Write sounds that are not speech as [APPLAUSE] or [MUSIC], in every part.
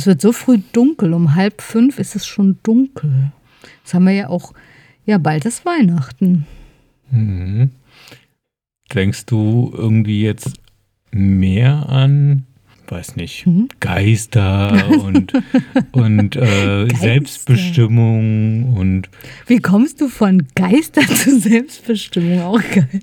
es wird so früh dunkel. Um halb fünf ist es schon dunkel. Das haben wir ja auch, ja, bald ist Weihnachten. Mhm. Denkst du irgendwie jetzt mehr an, weiß nicht, mhm. Geister und, [LAUGHS] und äh, Geister. Selbstbestimmung und. Wie kommst du von Geister [LAUGHS] zu Selbstbestimmung? Auch geil.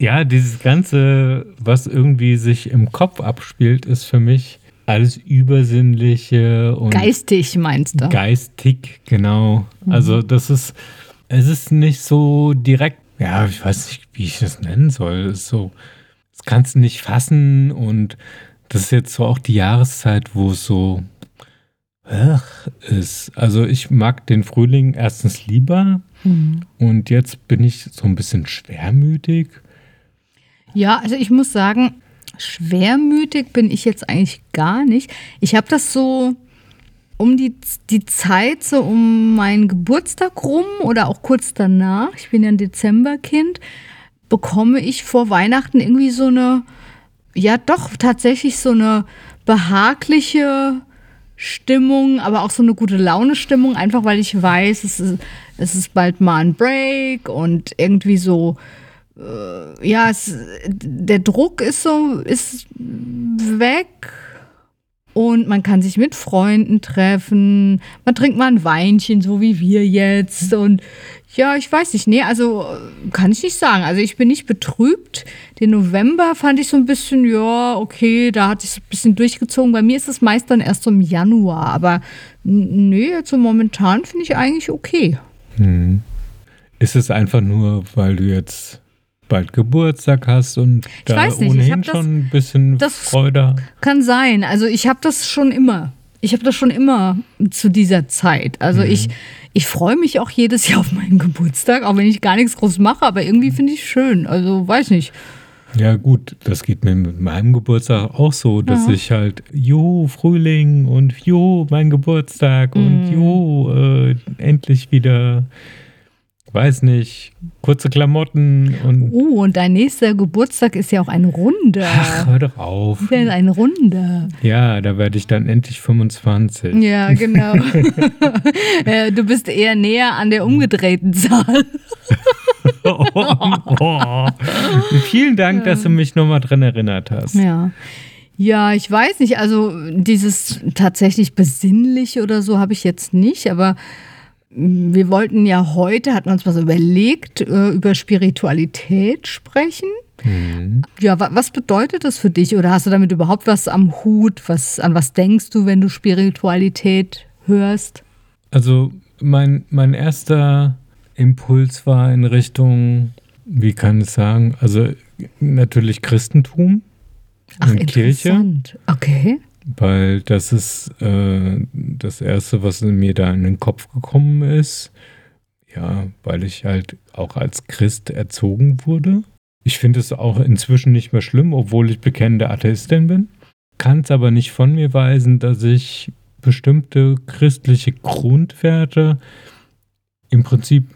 Ja, dieses Ganze, was irgendwie sich im Kopf abspielt, ist für mich alles Übersinnliche und. Geistig meinst du? Geistig, genau. Mhm. Also, das ist. Es ist nicht so direkt ja, ich weiß nicht, wie ich das nennen soll. Das ist so, das kannst du nicht fassen und das ist jetzt so auch die Jahreszeit, wo es so ach, ist. Also ich mag den Frühling erstens lieber mhm. und jetzt bin ich so ein bisschen schwermütig. Ja, also ich muss sagen, schwermütig bin ich jetzt eigentlich gar nicht. Ich habe das so um die, die Zeit, so um meinen Geburtstag rum oder auch kurz danach, ich bin ja ein Dezemberkind, bekomme ich vor Weihnachten irgendwie so eine, ja doch tatsächlich so eine behagliche Stimmung, aber auch so eine gute Laune-Stimmung, einfach weil ich weiß, es ist, es ist bald mal ein Break und irgendwie so, ja, es, der Druck ist so, ist weg und man kann sich mit Freunden treffen. Man trinkt mal ein Weinchen, so wie wir jetzt. Und ja, ich weiß nicht. Nee, also kann ich nicht sagen. Also ich bin nicht betrübt. Den November fand ich so ein bisschen, ja, okay, da hatte ich es ein bisschen durchgezogen. Bei mir ist es meist dann erst so im Januar. Aber nee, jetzt so momentan finde ich eigentlich okay. Hm. Ist es einfach nur, weil du jetzt bald Geburtstag hast und ich da weiß nicht, ohnehin das, schon ein bisschen das Freude. Kann sein. Also ich habe das schon immer. Ich habe das schon immer zu dieser Zeit. Also mhm. ich, ich freue mich auch jedes Jahr auf meinen Geburtstag, auch wenn ich gar nichts groß mache, aber irgendwie finde ich es schön. Also weiß nicht. Ja, gut, das geht mir mit meinem Geburtstag auch so, dass ja. ich halt, jo, Frühling und jo, mein Geburtstag mhm. und jo, äh, endlich wieder weiß nicht, kurze Klamotten und. Oh, und dein nächster Geburtstag ist ja auch ein Runder. Ach, hör doch auf. Ja, ein Runder. Ja, da werde ich dann endlich 25. Ja, genau. [LAUGHS] Äh, du bist eher näher an der umgedrehten Zahl. [LAUGHS] oh, oh. Vielen Dank, dass du mich nochmal dran erinnert hast. Ja. Ja, ich weiß nicht, also dieses tatsächlich besinnliche oder so habe ich jetzt nicht, aber wir wollten ja heute, hatten uns was überlegt, äh, über Spiritualität sprechen. Mhm. Ja, was bedeutet das für dich? Oder hast du damit überhaupt was am Hut? Was, an was denkst du, wenn du Spiritualität hörst? Also mein, mein erster Impuls war in Richtung, wie kann ich sagen, also natürlich Christentum. Ach, Kirche. Okay weil das ist äh, das Erste, was mir da in den Kopf gekommen ist. Ja, weil ich halt auch als Christ erzogen wurde. Ich finde es auch inzwischen nicht mehr schlimm, obwohl ich bekennende Atheistin bin. Kann es aber nicht von mir weisen, dass ich bestimmte christliche Grundwerte im Prinzip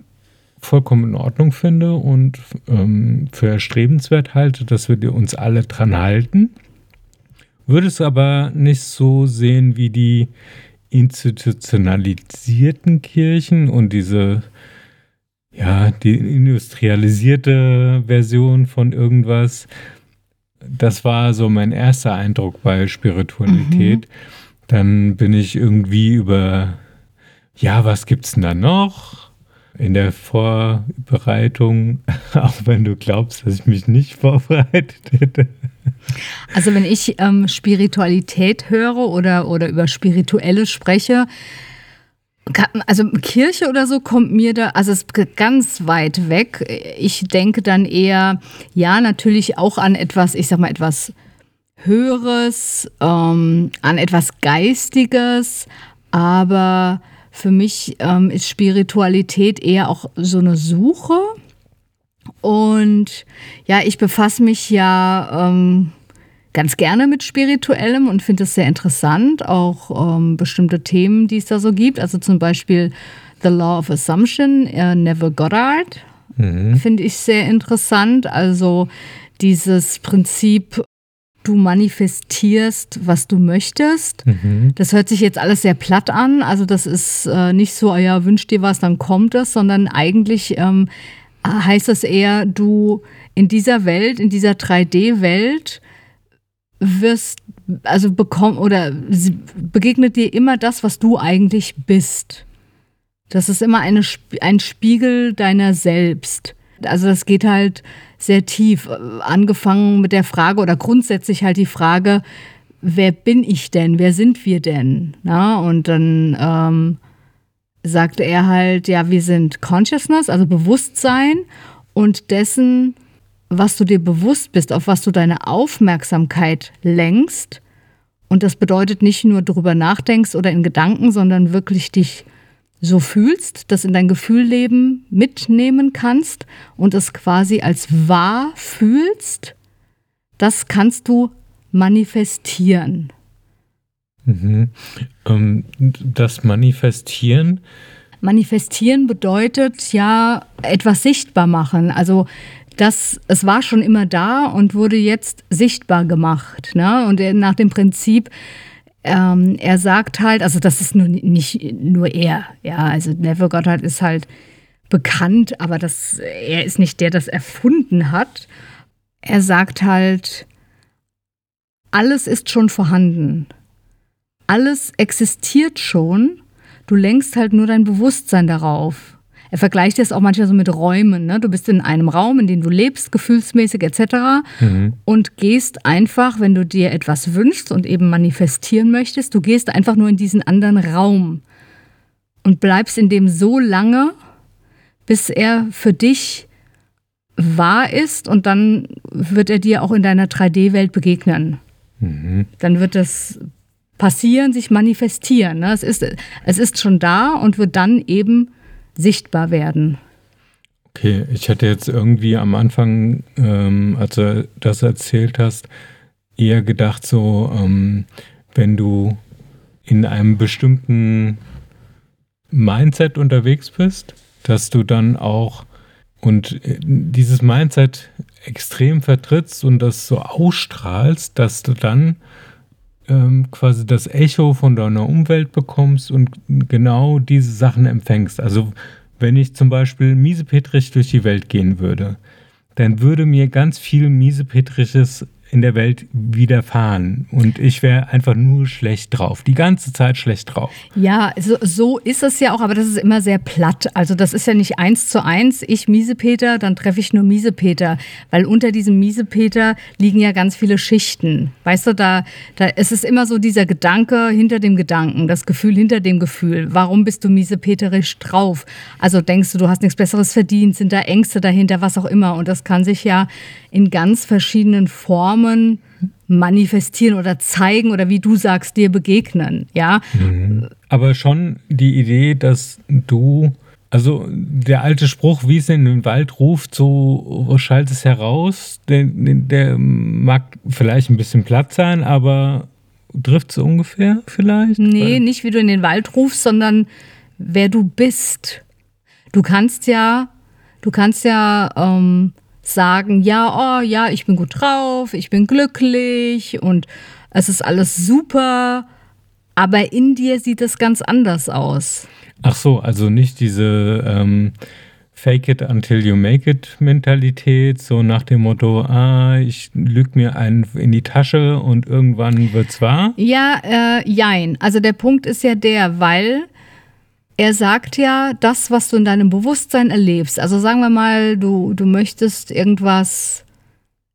vollkommen in Ordnung finde und ähm, für erstrebenswert halte, dass wir uns alle dran halten. Würde es aber nicht so sehen wie die institutionalisierten Kirchen und diese, ja, die industrialisierte Version von irgendwas. Das war so mein erster Eindruck bei Spiritualität. Mhm. Dann bin ich irgendwie über, ja, was gibt's denn da noch? In der Vorbereitung, [LAUGHS] auch wenn du glaubst, dass ich mich nicht vorbereitet hätte. Also wenn ich ähm, Spiritualität höre oder, oder über Spirituelle spreche, also Kirche oder so kommt mir da, also es ist ganz weit weg. Ich denke dann eher, ja, natürlich auch an etwas, ich sag mal, etwas Höheres, ähm, an etwas Geistiges, aber für mich ähm, ist Spiritualität eher auch so eine Suche. Und ja, ich befasse mich ja ähm, ganz gerne mit Spirituellem und finde es sehr interessant, auch ähm, bestimmte Themen, die es da so gibt. Also zum Beispiel The Law of Assumption, äh, Neville Goddard, mhm. finde ich sehr interessant. Also dieses Prinzip, du manifestierst, was du möchtest. Mhm. Das hört sich jetzt alles sehr platt an. Also das ist äh, nicht so, ah ja, wünsch dir was, dann kommt es, sondern eigentlich ähm, heißt das eher, du in dieser Welt, in dieser 3D-Welt wirst, also bekomm oder begegnet dir immer das, was du eigentlich bist. Das ist immer eine, ein Spiegel deiner selbst. Also das geht halt sehr tief. Angefangen mit der Frage oder grundsätzlich halt die Frage, wer bin ich denn? Wer sind wir denn? Na, und dann ähm, sagte er halt, ja, wir sind Consciousness, also Bewusstsein und dessen, was du dir bewusst bist, auf was du deine Aufmerksamkeit lenkst. Und das bedeutet nicht nur drüber nachdenkst oder in Gedanken, sondern wirklich dich so fühlst, das in dein Gefühlleben mitnehmen kannst und es quasi als wahr fühlst, das kannst du manifestieren. Mhm. Ähm, das Manifestieren. Manifestieren bedeutet ja etwas sichtbar machen. Also das, es war schon immer da und wurde jetzt sichtbar gemacht. Ne? Und nach dem Prinzip, ähm, er sagt halt, also das ist nur, nicht nur er, ja, also Neville Goddard ist halt bekannt, aber das, er ist nicht der, das erfunden hat. Er sagt halt, alles ist schon vorhanden. Alles existiert schon. Du lenkst halt nur dein Bewusstsein darauf. Er vergleicht das auch manchmal so mit Räumen. Ne? Du bist in einem Raum, in dem du lebst, gefühlsmäßig etc. Mhm. Und gehst einfach, wenn du dir etwas wünschst und eben manifestieren möchtest, du gehst einfach nur in diesen anderen Raum und bleibst in dem so lange, bis er für dich wahr ist und dann wird er dir auch in deiner 3D-Welt begegnen. Mhm. Dann wird das passieren, sich manifestieren. Ne? Es, ist, es ist schon da und wird dann eben sichtbar werden. Okay, ich hatte jetzt irgendwie am Anfang, ähm, als du das erzählt hast, eher gedacht, so, ähm, wenn du in einem bestimmten Mindset unterwegs bist, dass du dann auch und äh, dieses Mindset extrem vertrittst und das so ausstrahlst, dass du dann ähm, quasi das Echo von deiner Umwelt bekommst und genau diese Sachen empfängst. Also wenn ich zum Beispiel miesepetrig durch die Welt gehen würde, dann würde mir ganz viel miesepetrisches in der Welt widerfahren. Und ich wäre einfach nur schlecht drauf. Die ganze Zeit schlecht drauf. Ja, so, so ist es ja auch, aber das ist immer sehr platt. Also das ist ja nicht eins zu eins, ich Miesepeter, dann treffe ich nur Miesepeter. Weil unter diesem Miesepeter liegen ja ganz viele Schichten. Weißt du, da, da es immer so dieser Gedanke hinter dem Gedanken, das Gefühl hinter dem Gefühl. Warum bist du miesepeterisch drauf? Also denkst du, du hast nichts Besseres verdient, sind da Ängste dahinter, was auch immer. Und das kann sich ja in ganz verschiedenen Formen manifestieren oder zeigen oder wie du sagst, dir begegnen, ja. Mhm. Aber schon die Idee, dass du, also der alte Spruch, wie es in den Wald ruft, so schallt es heraus, der, der mag vielleicht ein bisschen platt sein, aber trifft es ungefähr vielleicht? Nee, Weil nicht wie du in den Wald rufst, sondern wer du bist. Du kannst ja, du kannst ja ähm, sagen, ja, oh ja, ich bin gut drauf, ich bin glücklich und es ist alles super, aber in dir sieht es ganz anders aus. Ach so, also nicht diese ähm, Fake it until you make it Mentalität, so nach dem Motto, ah, ich lüge mir einen in die Tasche und irgendwann wird's wahr? Ja, äh, jein. Also der Punkt ist ja der, weil er sagt ja, das, was du in deinem Bewusstsein erlebst, also sagen wir mal, du, du möchtest irgendwas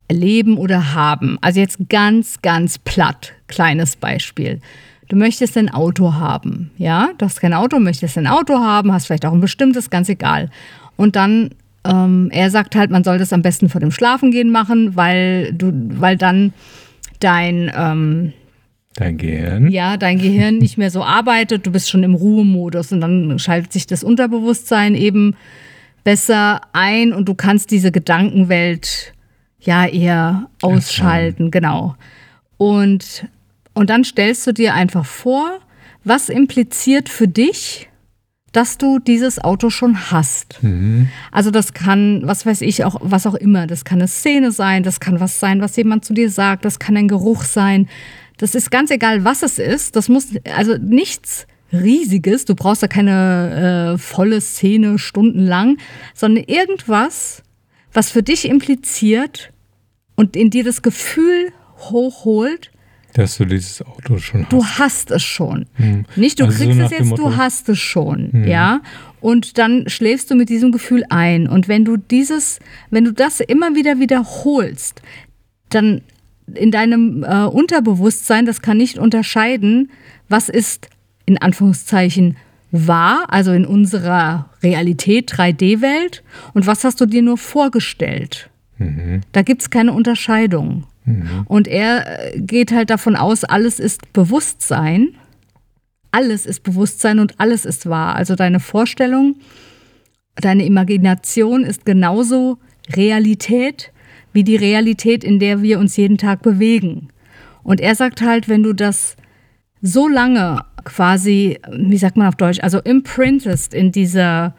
erleben oder haben. Also jetzt ganz, ganz platt, kleines Beispiel. Du möchtest ein Auto haben, ja? Du hast kein Auto, möchtest ein Auto haben, hast vielleicht auch ein bestimmtes, ganz egal. Und dann, ähm, er sagt halt, man soll das am besten vor dem Schlafengehen machen, weil du, weil dann dein, ähm, Dein Gehirn? Ja, dein Gehirn nicht mehr so arbeitet, du bist schon im Ruhemodus und dann schaltet sich das Unterbewusstsein eben besser ein und du kannst diese Gedankenwelt ja eher ausschalten, genau. Und, und dann stellst du dir einfach vor, was impliziert für dich dass du dieses Auto schon hast. Mhm. Also das kann, was weiß ich, auch was auch immer. Das kann eine Szene sein, das kann was sein, was jemand zu dir sagt, das kann ein Geruch sein. Das ist ganz egal, was es ist. Das muss also nichts Riesiges. Du brauchst da keine äh, volle Szene stundenlang, sondern irgendwas, was für dich impliziert und in dir das Gefühl hochholt, dass du dieses Auto schon hast. Du hast es schon. Hm. Nicht, du Also so kriegst nach es jetzt, Hm. du hast es schon. Ja. Und dann schläfst du mit diesem Gefühl ein. Und wenn du dieses, wenn du das immer wieder wiederholst, dann in deinem äh, Unterbewusstsein, das kann nicht unterscheiden, was ist in Anführungszeichen wahr, also in unserer Realität 3D-Welt, und was hast du dir nur vorgestellt. Mhm. Da gibt es keine Unterscheidung. Und er äh, geht halt davon aus, alles ist Bewusstsein. Alles ist Bewusstsein und alles ist wahr. Also deine Vorstellung, deine Imagination ist genauso Realität wie die Realität, in der wir uns jeden Tag bewegen. Und er sagt halt, wenn du das so lange quasi, wie sagt man auf Deutsch, also imprintest in dieser,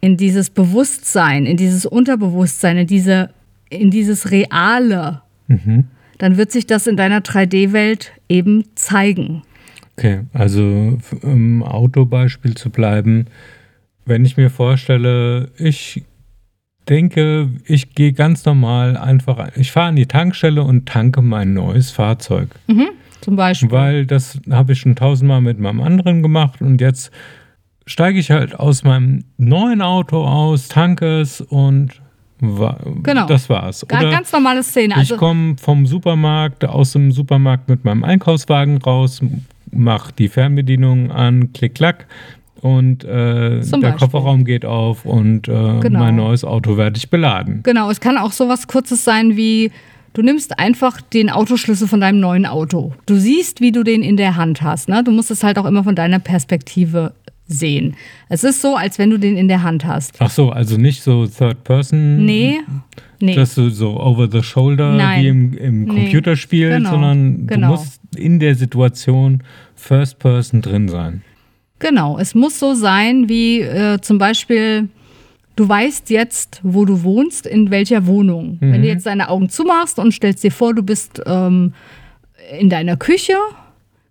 in dieses Bewusstsein, in dieses Unterbewusstsein, in diese, in dieses Reale, Mhm. dann wird sich das in deiner 3D-Welt eben zeigen. Okay, also im Autobeispiel zu bleiben, wenn ich mir vorstelle, ich denke, ich gehe ganz normal einfach, ein- ich fahre an die Tankstelle und tanke mein neues Fahrzeug. Zum Beispiel. Weil das habe ich schon tausendmal mit meinem anderen gemacht und jetzt steige ich halt aus meinem neuen Auto aus, tanke es und wa Genau. das war's. Oder Ganz normale Szene. ich Also, komme vom Supermarkt, aus dem Supermarkt mit meinem Einkaufswagen raus, mach die Fernbedienung an, klick, klack. Und äh, der. Kofferraum geht auf und äh, Genau. mein neues Auto werde ich beladen. genau, es kann auch sowas Kurzes sein wie, du nimmst einfach den Autoschlüssel von deinem neuen Auto. Du siehst, wie du den in der Hand hast. Ne? Du musst es halt auch immer von deiner Perspektive sehen. Es ist so, als wenn du den in der Hand hast. Ach so, also nicht so Third Person. Nee, nee. Dass du so over the shoulder Nein. wie im, im Nee. Computerspiel, Genau. sondern Genau. du musst in der Situation First Person drin sein. Genau, es muss so sein, wie äh, zum Beispiel, du weißt jetzt, wo du wohnst, in welcher Wohnung. Wenn du jetzt deine Augen zumachst und stellst dir vor, du bist ähm, in deiner Küche,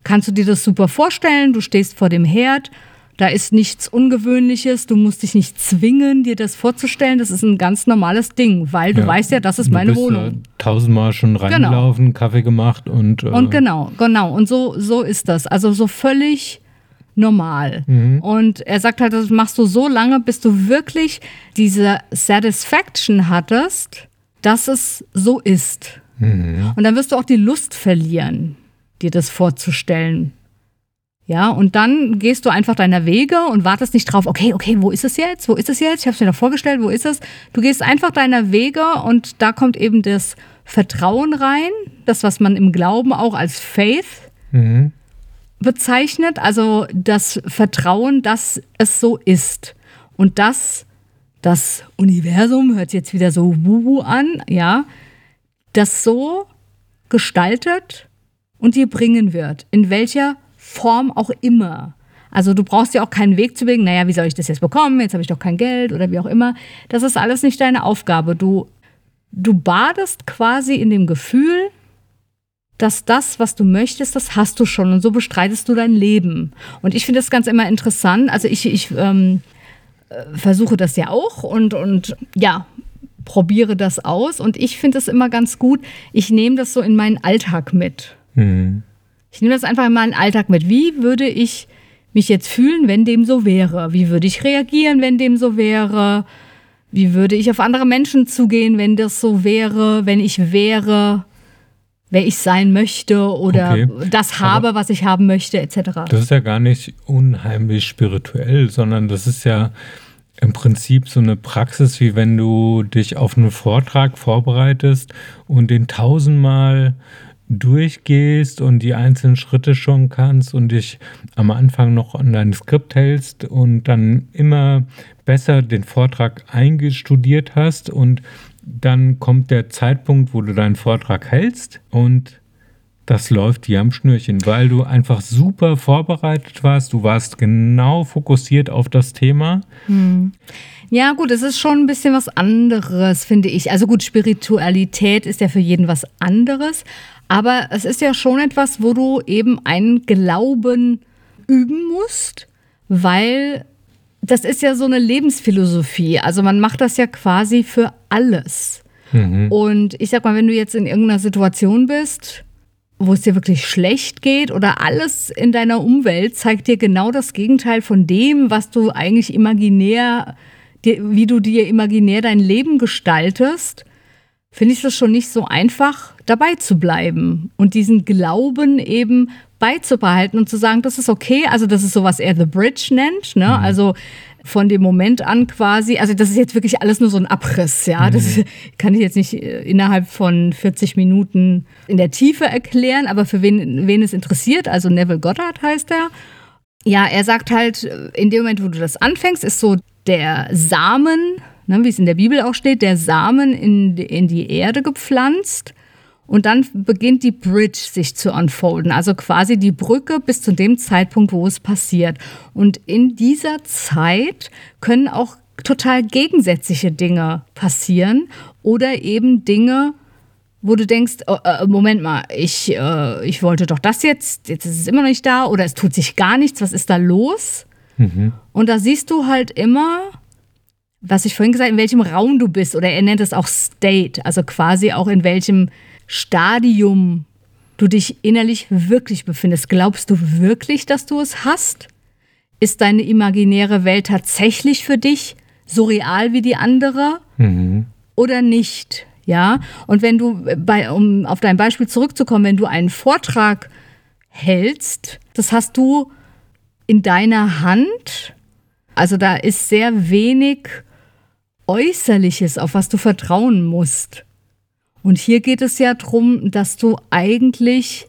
kannst du dir das super vorstellen. Du stehst vor dem Herd, da ist nichts Ungewöhnliches, du musst dich nicht zwingen, dir das vorzustellen. Das ist ein ganz normales Ding, weil du Ja. weißt ja, das ist meine bist, Wohnung. Äh, tausendmal schon reingelaufen, Kaffee gemacht und, äh, Und genau, genau. Und so, so ist das. Also so völlig normal. Und er sagt halt, das machst du so lange, bis du wirklich diese Satisfaction hattest, dass es so ist. Und dann wirst du auch die Lust verlieren, dir das vorzustellen. Ja, und dann gehst du einfach deiner Wege und wartest nicht drauf, okay, okay, wo ist es jetzt? Wo ist es jetzt? Ich habe es mir doch vorgestellt, wo ist es? Du gehst einfach deiner Wege und da kommt eben das Vertrauen rein, das, was man im Glauben auch als Faith Mhm. Bezeichnet, also das Vertrauen, dass es so ist. Und dass das Universum, hört jetzt wieder so wuhu an, ja, das so gestaltet und dir bringen wird, in welcher Form auch immer. Also du brauchst ja auch keinen Weg zu bewegen, naja, wie soll ich das jetzt bekommen? Jetzt habe ich doch kein Geld oder wie auch immer. Das ist alles nicht deine Aufgabe. Du, du badest quasi in dem Gefühl, dass das, was du möchtest, das hast du schon und so bestreitest du dein Leben. Und ich finde das ganz immer interessant. Also ich, ich ähm, äh, versuche das ja auch und, und ja, probiere das aus und ich finde es immer ganz gut. Ich nehme das so in meinen Alltag mit. Mhm. Ich nehme das einfach in meinen Alltag mit. Wie würde ich mich jetzt fühlen, wenn dem so wäre? Wie würde ich reagieren, wenn dem so wäre? Wie würde ich auf andere Menschen zugehen, wenn das so wäre, wenn ich wäre, wer ich sein möchte oder Okay. das habe, was ich haben möchte, etc. Das ist ja gar nicht unheimlich spirituell, sondern das ist ja im Prinzip so eine Praxis, wie wenn du dich auf einen Vortrag vorbereitest und den tausendmal durchgehst und die einzelnen Schritte schon kannst und dich am Anfang noch an dein Skript hältst und dann immer besser den Vortrag eingestudiert hast und dann kommt der Zeitpunkt, wo du deinen Vortrag hältst und das läuft wie am Schnürchen, weil du einfach super vorbereitet warst. Du warst genau fokussiert auf das Thema. Hm. Ja, gut, es ist schon ein bisschen was anderes, finde ich. Also gut, Spiritualität ist ja für jeden was anderes. Aber es ist ja schon etwas, wo du eben einen Glauben üben musst, weil das ist ja so eine Lebensphilosophie. Also man macht das ja quasi für alles. Mhm. Und ich sag mal, wenn du jetzt in irgendeiner Situation bist, wo es dir wirklich schlecht geht oder alles in deiner Umwelt zeigt dir genau das Gegenteil von dem, was du eigentlich imaginär, wie du dir imaginär dein Leben gestaltest, finde ich das schon nicht so einfach, dabei zu bleiben und diesen Glauben eben beizubehalten und zu sagen, das ist okay. Also das ist so, was er The Bridge nennt. Ne? Mhm. Also von dem Moment an quasi, also das ist jetzt wirklich alles nur so ein Abriss, ja. Mhm. Das [LAUGHS] kann ich jetzt nicht äh, innerhalb von 40 Minuten in der Tiefe erklären, aber für wen, wen es interessiert, also Neville Goddard heißt er. Ja, er sagt halt, in dem Moment, wo du das anfängst, ist so der Samen, ne, wie es in der Bibel auch steht, der Samen in, in die Erde gepflanzt. Und dann beginnt die Bridge sich zu unfolden, also quasi die Brücke bis zu dem Zeitpunkt, wo es passiert. Und in dieser Zeit können auch total gegensätzliche Dinge passieren oder eben Dinge, wo du denkst, oh, äh, Moment mal, ich, äh, ich wollte doch das jetzt, jetzt ist es immer noch nicht da oder es tut sich gar nichts, was ist da los? Mhm. Und da siehst du halt immer, was ich vorhin gesagt habe, in welchem Raum du bist oder er nennt es auch State, also quasi auch in welchem Stadium du dich innerlich wirklich befindest. Glaubst du wirklich, dass du es hast? Ist deine imaginäre Welt tatsächlich für dich so real wie die andere mhm. oder nicht? Ja, und wenn du, bei, um auf dein Beispiel zurückzukommen, wenn du einen Vortrag hältst, das hast du in deiner Hand. Also da ist sehr wenig Äußerliches, auf was du vertrauen musst. Und hier geht es ja darum, dass du eigentlich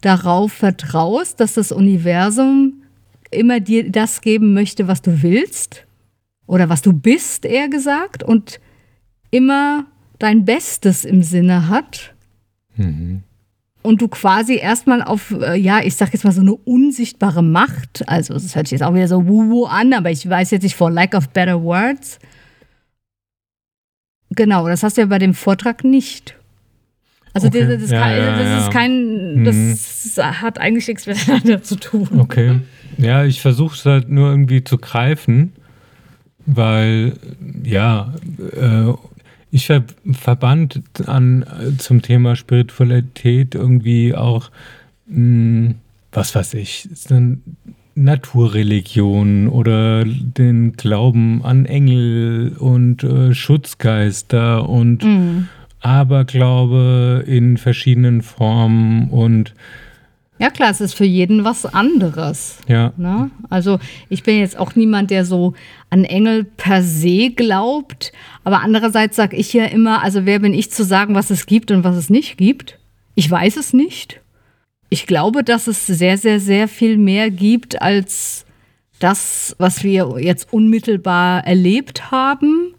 darauf vertraust, dass das Universum immer dir das geben möchte, was du willst oder was du bist, eher gesagt, und immer dein Bestes im Sinne hat. Mhm. Und du quasi erstmal auf, äh, ja, ich sag jetzt mal so eine unsichtbare Macht, also das hört sich jetzt auch wieder so wuhu an, aber ich weiß jetzt nicht, for lack of better words, Genau, das hast du ja bei dem Vortrag nicht. Also okay. das, das, ja, kann, ja, das ist kein, das mhm. hat eigentlich nichts miteinander zu tun. Okay. Ja, ich versuche es halt nur irgendwie zu greifen, weil ja, äh, ich ver verband an zum Thema Spiritualität irgendwie auch, mh, hm, was weiß ich, dann Naturreligionen oder den Glauben an Engel und äh, Schutzgeister und mhm. Aberglaube in verschiedenen Formen und ja klar, es ist für jeden was anderes. Ja. Ne? Also ich bin jetzt auch niemand, der so an Engel per se glaubt, aber andererseits sage ich ja immer, also wer bin ich zu sagen, was es gibt und was es nicht gibt? Ich weiß es nicht ich glaube, dass es sehr, sehr, sehr viel mehr gibt als das, was wir jetzt unmittelbar erlebt haben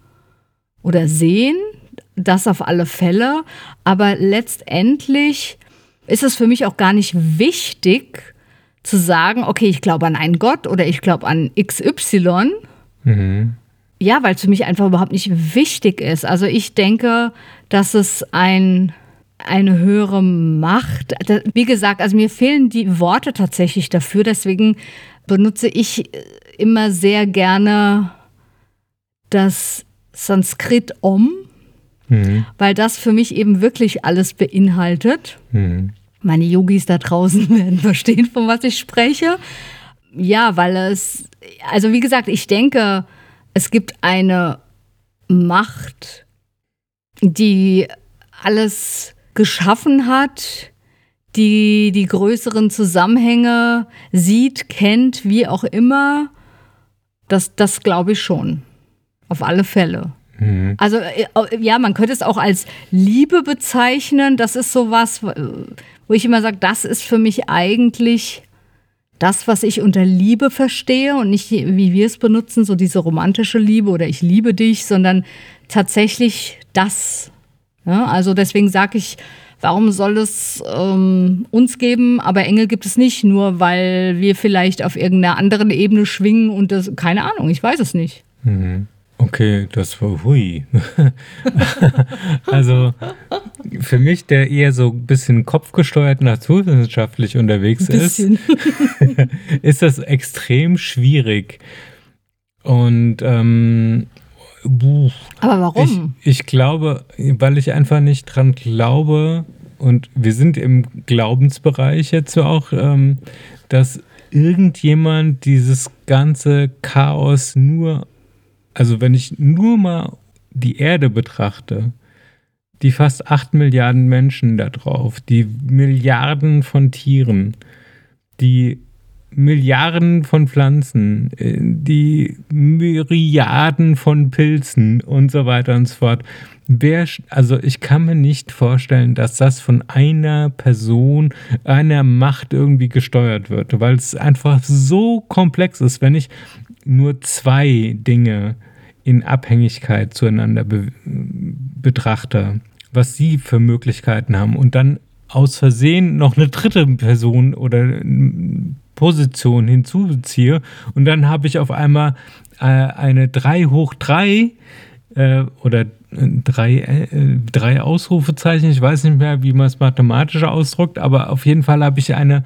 oder sehen. Das auf alle Fälle. Aber letztendlich ist es für mich auch gar nicht wichtig zu sagen, okay, ich glaube an einen Gott oder ich glaube an XY. Mhm. Ja, weil es für mich einfach überhaupt nicht wichtig ist. Also ich denke, dass es ein eine höhere Macht. Wie gesagt, also mir fehlen die Worte tatsächlich dafür, deswegen benutze ich immer sehr gerne das Sanskrit Om, mhm. weil das für mich eben wirklich alles beinhaltet. Mhm. Meine Yogis da draußen [LAUGHS] werden verstehen, von was ich spreche. Ja, weil es, also wie gesagt, ich denke, es gibt eine Macht, die alles geschaffen hat, die die größeren Zusammenhänge sieht, kennt, wie auch immer, das, das glaube ich schon. Auf alle Fälle. Mhm. Also äh, ja, man könnte es auch als Liebe bezeichnen. Das ist sowas, wo ich immer sage, das ist für mich eigentlich das, was ich unter Liebe verstehe und nicht, wie wir es benutzen, so diese romantische Liebe oder ich liebe dich, sondern tatsächlich das, Ja, also deswegen sage ich, warum soll es ähm, uns geben, aber Engel gibt es nicht, nur weil wir vielleicht auf irgendeiner anderen Ebene schwingen und das, keine Ahnung, ich weiß es nicht. Mhm. Okay, das war hui. [LAUGHS] also für mich, der eher so ein bisschen kopfgesteuert naturwissenschaftlich unterwegs ist, [LAUGHS] ist das extrem schwierig. Und ähm, aber warum? Ich, ich glaube, weil ich einfach nicht dran glaube, und wir sind im Glaubensbereich jetzt auch, ähm, dass irgendjemand dieses ganze Chaos nur, also wenn ich nur mal die Erde betrachte, die fast acht Milliarden Menschen da drauf, die Milliarden von Tieren, die Milliarden von Pflanzen, äh, die Myriaden von Pilzen und so weiter und so fort. Wer, also ich kann mir nicht vorstellen, dass das von einer Person, einer Macht irgendwie gesteuert wird, weil es einfach so komplex ist, wenn ich nur zwei Dinge in Abhängigkeit zueinander be betrachte, was sie für Möglichkeiten haben und dann aus Versehen noch eine dritte Person oder Position hinzuziehe und dann habe ich auf einmal äh, eine 3 hoch 3 äh, oder drei, äh, drei Ausrufezeichen, ich weiß nicht mehr, wie man es mathematisch ausdrückt, aber auf jeden Fall habe ich eine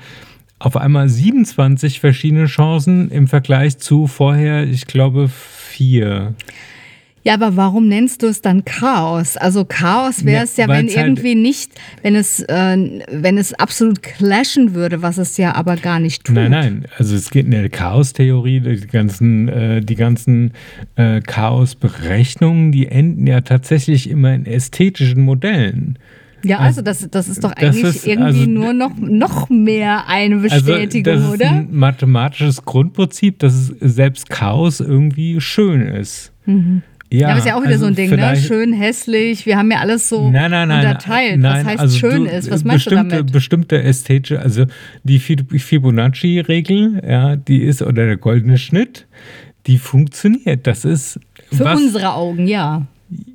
auf einmal 27 verschiedene Chancen im Vergleich zu vorher, ich glaube, vier. Ja, aber warum nennst du es dann Chaos? Also Chaos wäre es ja, ja wenn halt irgendwie nicht, wenn es, äh, wenn es absolut clashen würde, was es ja aber gar nicht tut. Nein, nein. Also es geht in der Chaos-Theorie, die ganzen, äh, die ganzen äh, Chaos-Berechnungen, die enden ja tatsächlich immer in ästhetischen Modellen. Ja, also das, das ist doch eigentlich ist, irgendwie also, nur noch, noch mehr eine Bestätigung, also das oder? ist ein mathematisches Grundprinzip, dass selbst Chaos irgendwie schön ist. Mhm. Ja, aber ist ja auch wieder also so ein Ding, ne? Schön, hässlich. Wir haben ja alles so nein, nein, nein, unterteilt. Nein, was heißt also schön du, ist? Was meinst du damit? Bestimmte ästhetische, also die Fibonacci-Regel, ja, die ist, oder der goldene Schnitt, die funktioniert. Das ist. Für was, unsere Augen, ja.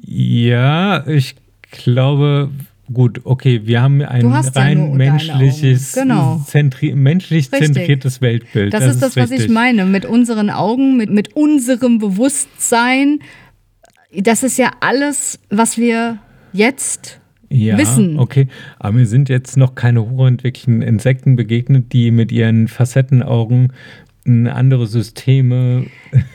Ja, ich glaube, Gut, okay, wir haben ein rein menschliches, genau. zentri menschlich richtig. zentriertes Weltbild. Das, das ist das, ist was ich meine. Mit unseren Augen, mit, mit unserem Bewusstsein das ist ja alles, was wir jetzt ja, wissen. Okay, aber mir sind jetzt noch keine hochentwickelten Insekten begegnet, die mit ihren Facettenaugen andere Systeme.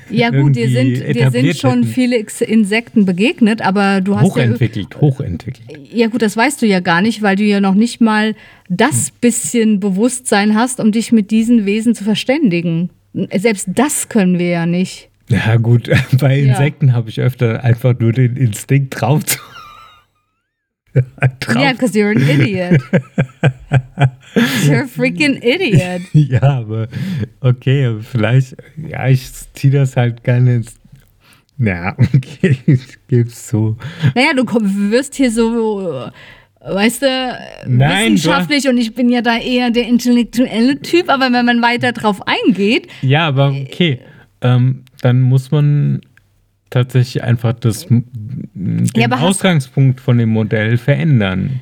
Ja, gut, dir sind, dir sind schon hätten. viele Insekten begegnet, aber du hast. Hochentwickelt, ja, hochentwickelt. Ja, gut, das weißt du ja gar nicht, weil du ja noch nicht mal das bisschen Bewusstsein hast, um dich mit diesen Wesen zu verständigen. Selbst das können wir ja nicht. Ja, gut, [LAUGHS] bei Insekten ja. habe ich öfter einfach nur den Instinkt drauf zu. drauf. Yeah, because you're an idiot. [LAUGHS] you're a freaking idiot. [LAUGHS] Ja, aber okay, vielleicht, ja, ich ziehe das halt gerne ins. Ja, okay, ich gebe es so. Naja, du wirst hier so weißt du, Nein, wissenschaftlich du und ich bin ja da eher der intellektuelle Typ, aber wenn man weiter drauf eingeht. Ja, aber okay. Ähm, dann muss man tatsächlich einfach das, den ja, Ausgangspunkt von dem Modell verändern.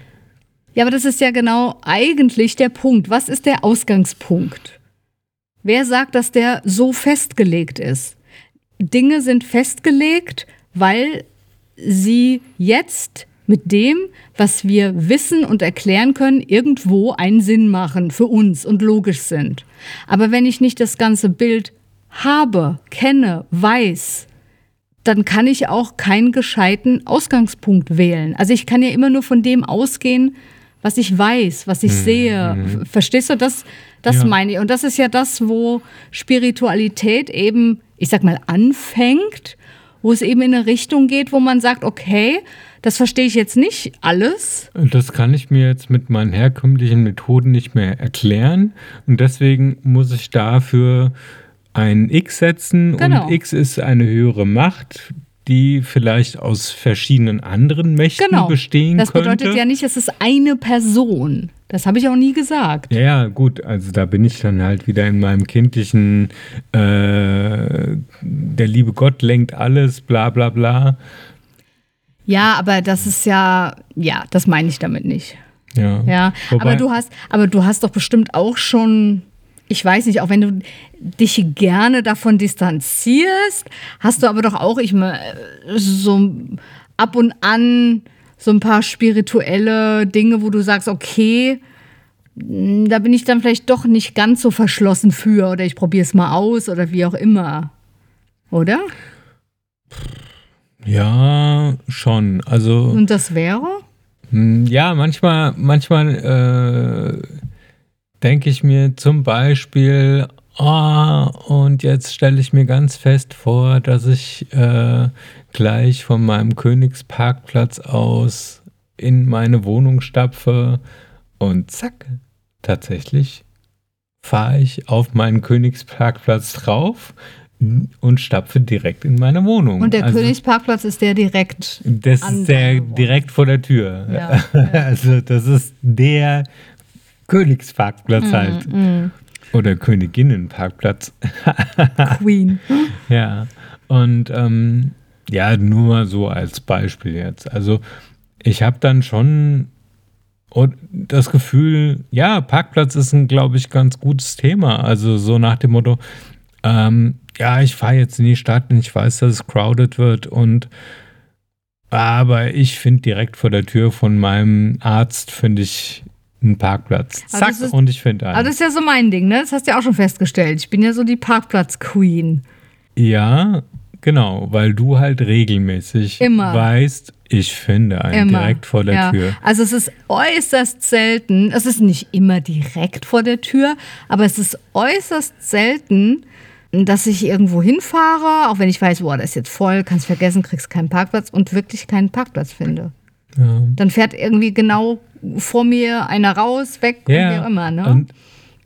Ja, aber das ist ja genau eigentlich der Punkt. Was ist der Ausgangspunkt? Wer sagt, dass der so festgelegt ist? Dinge sind festgelegt, weil sie jetzt mit dem, was wir wissen und erklären können, irgendwo einen Sinn machen für uns und logisch sind. Aber wenn ich nicht das ganze Bild habe, kenne, weiß, dann kann ich auch keinen gescheiten Ausgangspunkt wählen. Also ich kann ja immer nur von dem ausgehen, was ich weiß, was ich mhm. sehe. Mhm. Verstehst du? Das, das ja. meine ich. Und das ist ja das, wo Spiritualität eben, ich sag mal, anfängt, wo es eben in eine Richtung geht, wo man sagt, okay, das verstehe ich jetzt nicht alles. Das kann ich mir jetzt mit meinen herkömmlichen Methoden nicht mehr erklären. Und deswegen muss ich dafür ein X setzen genau. und X ist eine höhere Macht, die vielleicht aus verschiedenen anderen Mächten genau. bestehen das könnte. Das bedeutet ja nicht, es ist eine Person. Das habe ich auch nie gesagt. Ja, gut. Also da bin ich dann halt wieder in meinem kindlichen, äh, der liebe Gott lenkt alles, bla bla bla. Ja, aber das ist ja, ja, das meine ich damit nicht. Ja. Ja, aber du hast, aber du hast doch bestimmt auch schon, ich weiß nicht, auch wenn du dich gerne davon distanzierst, hast du aber doch auch, ich meine, so ab und an so ein paar spirituelle Dinge, wo du sagst, okay, mh, da bin ich dann vielleicht doch nicht ganz so verschlossen für oder ich probiere es mal aus oder wie auch immer. Oder? Ja, schon. Also. Und das wäre? Hm, Ja, manchmal, manchmal äh, denke ich mir zum Beispiel, ah, und jetzt stelle ich mir ganz fest vor, dass ich äh, gleich von meinem Königsparkplatz aus in meine Wohnung stapfe und zack, tatsächlich fahre ich auf meinen Königsparkplatz drauf und stapfe direkt in meine Wohnung. Und der Also- Königsparkplatz ist der direkt. das ist der direkt vor der Tür. Ja, [LAUGHS] Also das ist der Königsparkplatz halt. Mm, Oder Königinnenparkplatz. [LAUGHS] Queen. ja. Und ähm, ja, nur mal so als Beispiel jetzt. Also ich habe dann schon und das Gefühl, ja, Parkplatz ist ein, glaube ich, ganz gutes Thema. Also so nach dem Motto, ähm, ja, ich fahre jetzt in die Stadt und ich weiß, dass es crowded wird und aber ich finde direkt vor der Tür von meinem Arzt, finde ich einen Parkplatz. Zack, ist- und ich finde einen. Aber das ist ja so mein Ding, ne? Das hast du ja auch schon festgestellt. Ich bin ja so die Parkplatz-Queen. Ja, genau, weil du halt regelmäßig Immer. weißt, ich finde einen Immer. direkt vor der ja. Tür. Also es ist äußerst selten, es ist nicht immer direkt vor der Tür, aber es ist äußerst selten, dass ich irgendwo hinfahre, auch wenn ich weiß, boah, das ist jetzt voll, kannst vergessen, kriegst keinen Parkplatz und wirklich keinen Parkplatz finde. Ja. Dann fährt irgendwie genau vor mir einer raus, weg und wie Ja, auch immer. Ne?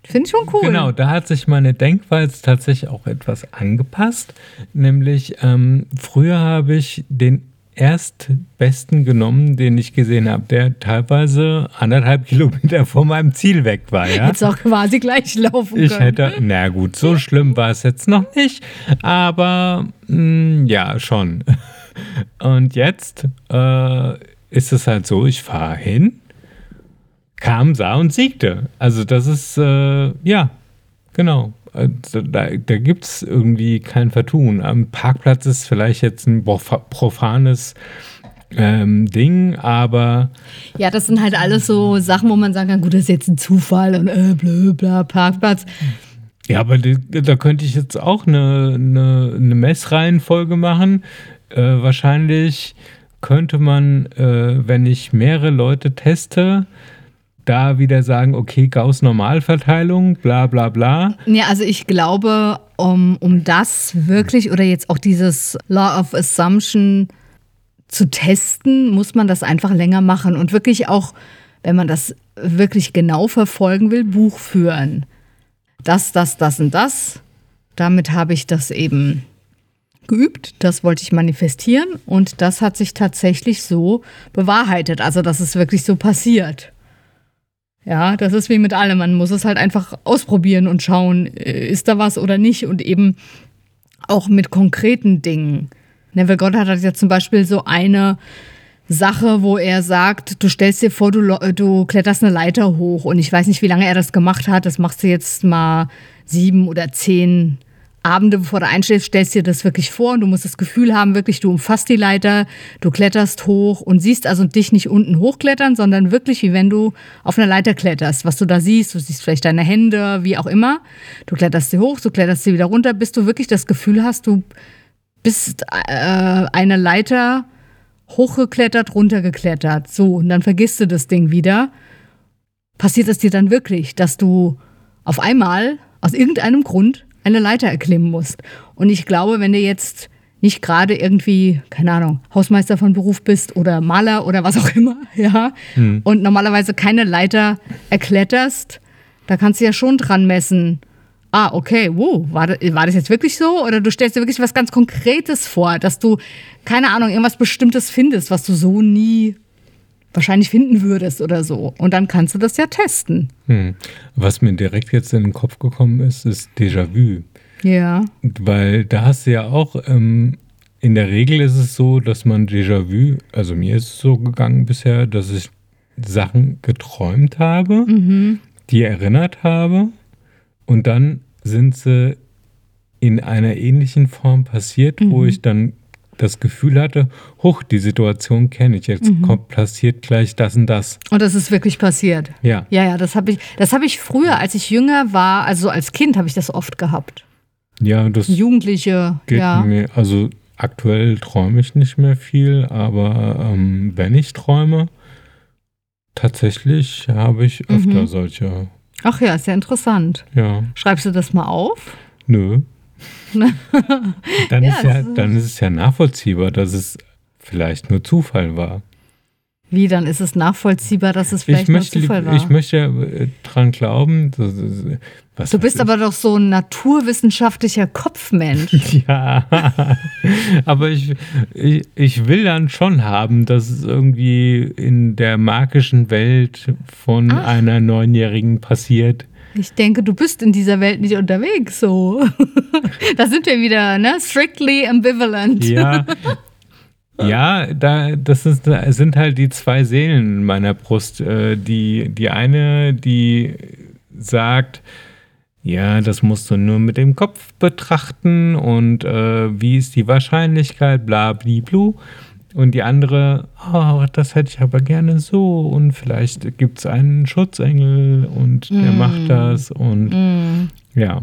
Finde ich schon cool. Genau, da hat sich meine Denkweise tatsächlich auch etwas angepasst. Nämlich, ähm, früher habe ich den erstbesten genommen, den ich gesehen habe, der teilweise anderthalb [LAUGHS] Kilometer vor meinem Ziel weg war. Ja? Hättest auch quasi gleich laufen Ich können. hätte, na gut, so schlimm war es jetzt noch nicht, aber mh, ja, schon. [LAUGHS] Und jetzt äh, ist es halt so, ich fahre hin, kam, sah und siegte. Also das ist, äh, ja, genau. Also Da, da gibt es irgendwie kein Vertun. Am Parkplatz ist vielleicht jetzt ein profa- profanes ähm, Ding, aber Ja, das sind halt alles so Sachen, wo man sagen kann, gut, das ist jetzt ein Zufall und äh, blö, bla, Parkplatz. Ja, aber die, da könnte ich jetzt auch eine, eine, eine Messreihenfolge machen. Äh, wahrscheinlich könnte man, äh, wenn ich mehrere Leute teste, da wieder sagen, okay, Gauss-Normalverteilung, bla bla bla. Ja, also ich glaube, um, um das wirklich oder jetzt auch dieses Law of Assumption zu testen, muss man das einfach länger machen und wirklich auch, wenn man das wirklich genau verfolgen will, Buch führen. Das, das, das und das. Damit habe ich das eben geübt, das wollte ich manifestieren und das hat sich tatsächlich so bewahrheitet, also dass es wirklich so passiert. Ja, das ist wie mit allem. Man muss es halt einfach ausprobieren und schauen, äh, ist da was oder nicht. Und eben auch mit konkreten Dingen. Neville Goddard hat ja zum Beispiel so eine Sache, wo er sagt, du stellst dir vor, du, du kletterst eine Leiter hoch. Und ich weiß nicht, wie lange er das gemacht hat. Das machst du jetzt mal sieben oder zehn Abende, bevor du einschläfst, stellst dir das wirklich vor und du musst das Gefühl haben, wirklich, du umfasst die Leiter, du kletterst hoch und siehst also dich nicht unten hochklettern, sondern wirklich wie wenn du auf einer Leiter kletterst. Was du da siehst, du siehst vielleicht deine Hände, wie auch immer. Du kletterst sie hoch, du kletterst sie wieder runter, bis du wirklich das Gefühl hast, du bist äh, eine Leiter hochgeklettert, runtergeklettert. So, und dann vergisst du das Ding wieder. Passiert es dir dann wirklich, dass du auf einmal aus irgendeinem Grund eine Leiter erklimmen musst. Und ich glaube, wenn du jetzt nicht gerade irgendwie, keine Ahnung, Hausmeister von Beruf bist oder Maler oder was auch immer, [LAUGHS] ja, und normalerweise keine Leiter erkletterst, da kannst du ja schon dran messen. Ah, okay, wow, war das, war das jetzt wirklich so? Oder du stellst dir wirklich was ganz Konkretes vor, dass du, keine Ahnung, irgendwas Bestimmtes findest, was du so nie wahrscheinlich finden würdest oder so. Und dann kannst du das ja testen. Hm. Was mir direkt jetzt in den Kopf gekommen ist, ist Déjà-vu. Ja. Weil da hast du ja auch ähm, in der Regel ist es so, dass man Déjà-vu, also mir ist es so gegangen bisher, dass ich Sachen geträumt habe, Mhm. die erinnert habe und dann sind sie in einer ähnlichen Form passiert, wo ich dann das Gefühl hatte, huch, die Situation kenne ich, jetzt kommt, passiert gleich das und das. Und das ist wirklich passiert. Ja. Ja, ja, das habe ich, das habe ich früher, als ich jünger war, also so als Kind habe ich das oft gehabt. Ja, das Jugendliche, ja. mir, also aktuell träume ich nicht mehr viel, aber ähm, wenn ich träume, tatsächlich habe ich öfter Mhm. solche, Ach ja, ist ja interessant. ja, Schreibst du das mal auf? nö. [LAUGHS] dann, Ja, ist ja, das dann ist es ja nachvollziehbar, dass es vielleicht nur Zufall war. Wie, dann ist es nachvollziehbar, dass es vielleicht ich möchte, nur Zufall war. ich möchte äh, dran glauben, dass, es- was du bist weiß aber doch so ein naturwissenschaftlicher Kopfmensch. ich. [LAUGHS] Ja, aber ich, ich, ich will dann schon haben, dass es irgendwie in der magischen Welt von Ach. einer Neunjährigen passiert. Ich denke, du bist in dieser Welt nicht unterwegs, so. [LAUGHS] da sind wir wieder, ne? Strictly ambivalent. Ja. [LAUGHS] Ja, da, das ist, da sind halt die zwei Seelen in meiner Brust. Äh, Die, die eine, die sagt, ja, das musst du nur mit dem Kopf betrachten und äh, wie ist die Wahrscheinlichkeit, bla, bli, blu. Und die andere, oh, das hätte ich aber gerne so und vielleicht gibt es einen Schutzengel und der Mm. macht das und Mm. ja.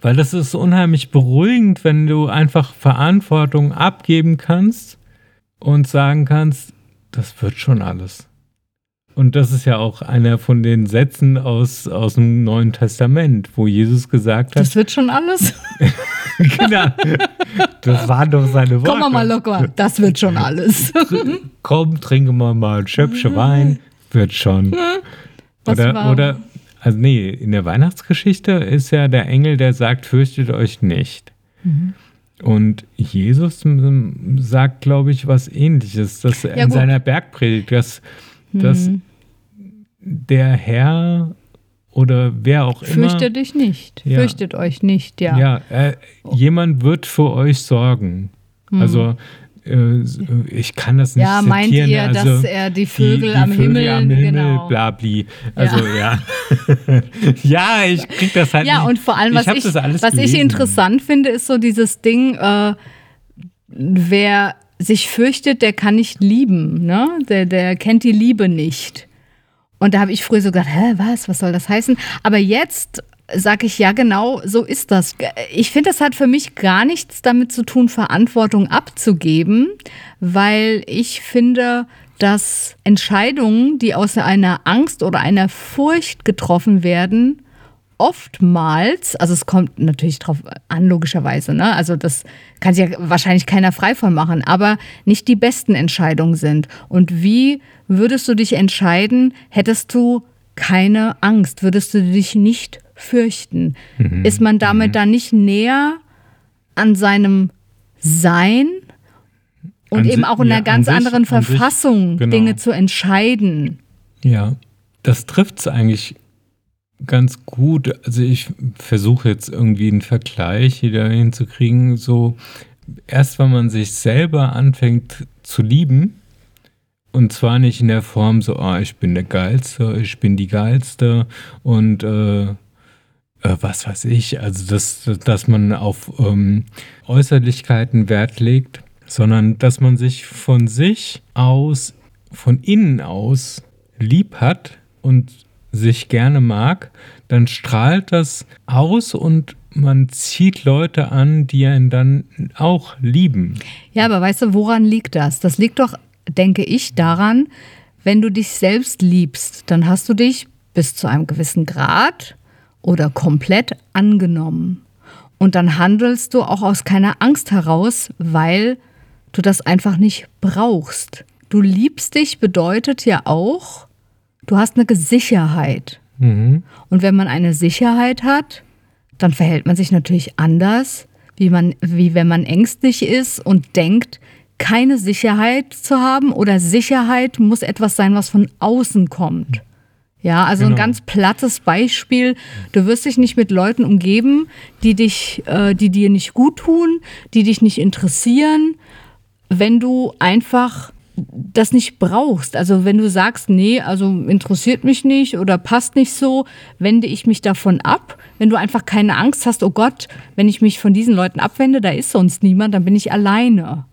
Weil das ist unheimlich beruhigend, wenn du einfach Verantwortung abgeben kannst und sagen kannst, das wird schon alles. Und das ist ja auch einer von den Sätzen aus, aus dem Neuen Testament, wo Jesus gesagt hat, Das wird schon alles. [LAUGHS] genau, das waren doch seine Worte. Komm mal, locker. Das wird schon alles. [LAUGHS] Komm, trinke mal mal ein Schöpfchen Wein, wird schon. Das Oder, war- oder, also nee, in der Weihnachtsgeschichte ist ja der Engel, der sagt, fürchtet euch nicht. Mhm. Und Jesus m- sagt, glaube ich, was ähnliches, dass Ja, in gut. seiner Bergpredigt, dass, dass Mhm. der Herr oder wer auch immer, Fürchtet dich nicht. Ja. Fürchtet euch nicht, ja. ja, äh, jemand wird für euch sorgen. Also äh, ich kann das nicht Mhm. Ja, meint zitieren, ihr, also, dass er die Vögel die, die am Vögel Himmel, am Himmel, genau. blabli. Also ja. [LAUGHS] Ja, ich krieg das halt Ja, nicht. und vor allem, was, ich, ich, was ich interessant finde, ist so dieses Ding, äh, wer sich fürchtet, der kann nicht lieben, ne? Der, der kennt die Liebe nicht. Und da habe ich früher so gedacht, hä, was, was soll das heißen? Aber jetzt sage ich, ja genau, so ist das. Ich finde, das hat für mich gar nichts damit zu tun, Verantwortung abzugeben, weil ich finde, dass Entscheidungen, die aus einer Angst oder einer Furcht getroffen werden, oftmals, also es kommt natürlich drauf an, logischerweise, ne? Also das kann sich ja wahrscheinlich keiner frei von machen, aber nicht die besten Entscheidungen sind. Und wie würdest du dich entscheiden, hättest du keine Angst, würdest du dich nicht fürchten? Ist man damit dann nicht näher an seinem Sein und An eben auch in ja, einer an ganz sich- anderen an sich, Verfassung genau. Dinge zu entscheiden? Ja, das trifft es eigentlich ganz gut. Also ich versuche jetzt irgendwie einen Vergleich wieder hinzukriegen. So erst wenn man sich selber anfängt zu lieben, und zwar nicht in der Form so, ah, ich bin der Geilste, ich bin die Geilste und äh, äh, was weiß ich, also dass, dass man auf ähm, Äußerlichkeiten Wert legt, sondern dass man sich von sich aus, von innen aus lieb hat und sich gerne mag, dann strahlt das aus und man zieht Leute an, die einen dann auch lieben. Ja, aber weißt du, woran liegt das? Das liegt doch, denke ich, daran, wenn du dich selbst liebst, dann hast du dich bis zu einem gewissen Grad oder komplett angenommen. Und dann handelst du auch aus keiner Angst heraus, weil du das einfach nicht brauchst. Du liebst dich bedeutet ja auch, du hast eine Sicherheit. Mhm. Und wenn man eine Sicherheit hat, dann verhält man sich natürlich anders, wie, man, wie wenn man ängstlich ist und denkt, keine Sicherheit zu haben oder Sicherheit muss etwas sein, was von außen kommt. Ja, also Genau. ein ganz plattes Beispiel. Du wirst dich nicht mit Leuten umgeben, die dich, äh, die dir nicht gut tun, die dich nicht interessieren, wenn du einfach das nicht brauchst. Also wenn du sagst, nee, also interessiert mich nicht oder passt nicht so, wende ich mich davon ab. Wenn du einfach keine Angst hast, oh Gott, wenn ich mich von diesen Leuten abwende, da ist sonst niemand, dann bin ich alleine.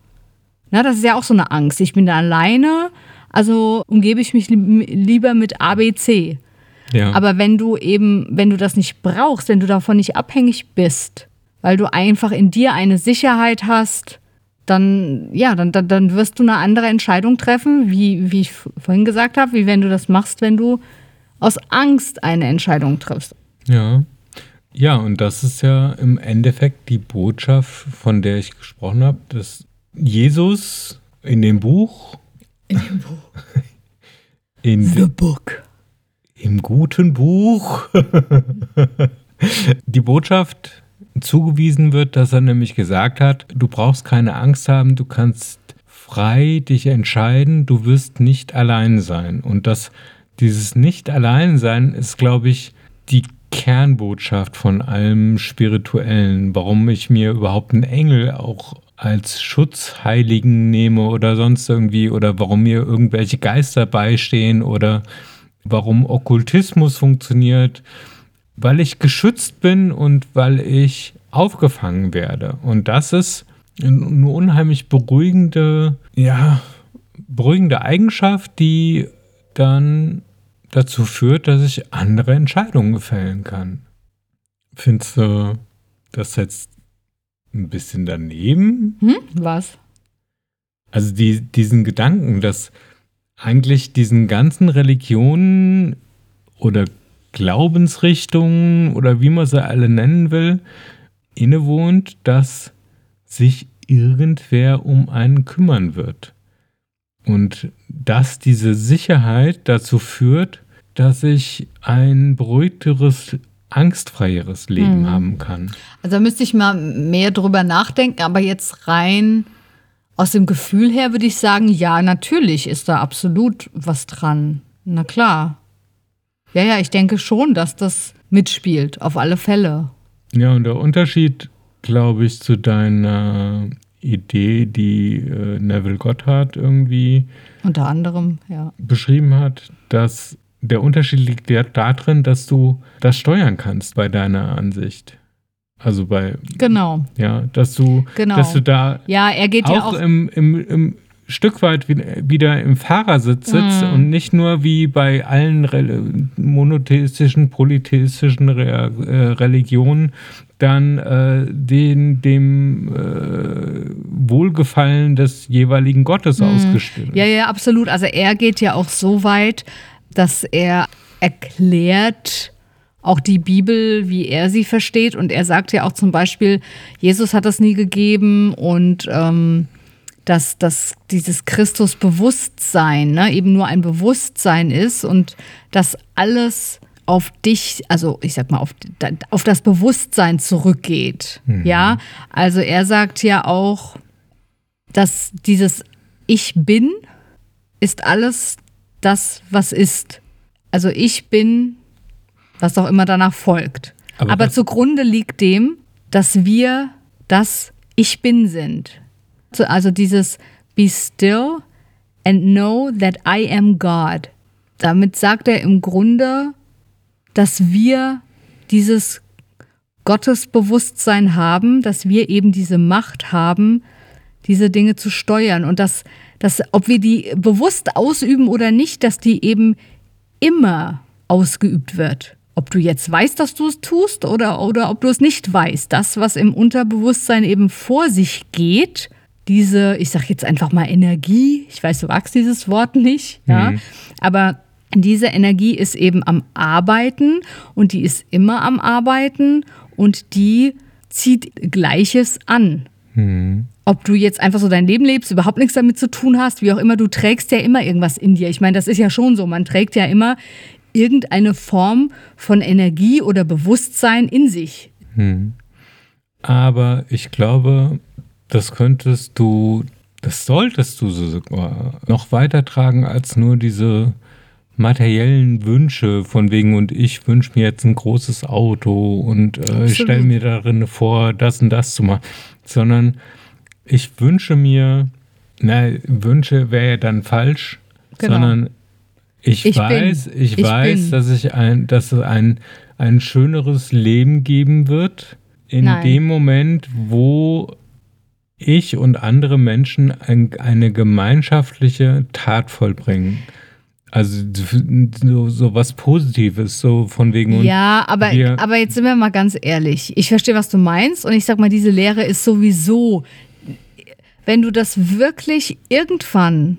Na, das ist ja auch so eine Angst. Ich bin da alleine, also umgebe ich mich li- lieber mit ABC. Ja. Aber wenn du eben, wenn du das nicht brauchst, wenn du davon nicht abhängig bist, weil du einfach in dir eine Sicherheit hast, dann, ja, dann, dann, dann wirst du eine andere Entscheidung treffen, wie, wie ich vorhin gesagt habe, wie wenn du das machst, wenn du aus Angst eine Entscheidung triffst. Ja. Ja, und das ist ja im Endeffekt die Botschaft, von der ich gesprochen habe, dass Jesus in dem Buch, In dem Buch. [LAUGHS] in The Book. im guten Buch, [LAUGHS] die Botschaft zugewiesen wird, dass er nämlich gesagt hat, du brauchst keine Angst haben, du kannst frei dich entscheiden, du wirst nicht allein sein. Und das, dieses nicht allein sein ist, glaube ich, die Kernbotschaft von allem Spirituellen, warum ich mir überhaupt einen Engel auch als Schutzheiligen nehme oder sonst irgendwie oder warum mir irgendwelche Geister beistehen oder warum Okkultismus funktioniert, weil ich geschützt bin und weil ich aufgefangen werde. Und das ist eine unheimlich beruhigende, ja, beruhigende Eigenschaft, die dann dazu führt, dass ich andere Entscheidungen fällen kann. Findest du das jetzt ein bisschen daneben? Hm? Was? Also die, diesen Gedanken, dass eigentlich diesen ganzen Religionen oder Glaubensrichtungen oder wie man sie alle nennen will, innewohnt, dass sich irgendwer um einen kümmern wird. Und dass diese Sicherheit dazu führt, dass ich ein beruhigteres, angstfreieres Leben Mhm. haben kann. Also da müsste ich mal mehr drüber nachdenken, aber jetzt rein aus dem Gefühl her würde ich sagen, ja, natürlich ist da absolut was dran. Na klar. Ja, ja, ich denke schon, dass das mitspielt, auf alle Fälle. Ja, und der Unterschied, glaube ich, zu deiner Idee, die äh, Neville Goddard irgendwie Unter anderem, ja. beschrieben hat, dass der Unterschied liegt ja darin, dass du das steuern kannst bei deiner Ansicht. Also bei, Genau, ja, dass du, genau. dass du da ja, er geht ja auch auch. im, im, im Stück weit wie- wieder im Fahrersitz sitzt Mhm. und nicht nur wie bei allen Re monotheistischen, polytheistischen Re äh, Religionen dann äh, den, dem äh, Wohlgefallen des jeweiligen Gottes ausgestellt. Mhm. Ja, ja, absolut. Also er geht ja auch so weit, dass er erklärt auch die Bibel, wie er sie versteht. Und er sagt ja auch zum Beispiel, Jesus hat das nie gegeben und ähm, dass, dass dieses Christusbewusstsein ne, eben nur ein Bewusstsein ist und dass alles auf dich, also ich sag mal, auf, auf das Bewusstsein zurückgeht. Ja, also er sagt ja auch, dass dieses Ich bin ist alles das, was ist. Also ich bin, was auch immer danach folgt. Aber Aber, zugrunde liegt dem, dass wir das Ich bin sind. So, Also dieses Be still and know that I am God. Damit sagt er im Grunde, dass wir dieses Gottesbewusstsein haben, dass wir eben diese Macht haben, diese Dinge zu steuern und dass, dass, ob wir die bewusst ausüben oder nicht, dass die eben immer ausgeübt wird. Ob du jetzt weißt, dass du es tust oder, oder ob du es nicht weißt. Das, was im Unterbewusstsein eben vor sich geht, diese, ich sag jetzt einfach mal Energie, ich weiß, du magst dieses Wort nicht, ja, aber diese Energie ist eben am Arbeiten und die ist immer am Arbeiten und die zieht Gleiches an. Ob du jetzt einfach so dein Leben lebst, überhaupt nichts damit zu tun hast, wie auch immer, du trägst ja immer irgendwas in dir. Ich meine, das ist ja schon so. Man trägt ja immer irgendeine Form von Energie oder Bewusstsein in sich. Aber ich glaube, das könntest du, das solltest du sogar noch weitertragen als nur diese materiellen Wünsche von wegen und ich wünsche mir jetzt ein großes Auto und äh, stelle mir darin vor, das und das zu machen, sondern ich wünsche mir, na, Wünsche wäre ja dann falsch, genau. sondern ich, ich weiß, bin. ich, ich weiß, bin. dass ich ein, dass es ein, ein schöneres Leben geben wird in Nein. dem Moment, wo ich und andere Menschen ein, eine gemeinschaftliche Tat vollbringen. Also so, so was Positives, so von wegen. Ja, aber, aber jetzt sind wir mal ganz ehrlich. Ich verstehe, was du meinst und ich sag mal, diese Lehre ist sowieso, wenn du das wirklich irgendwann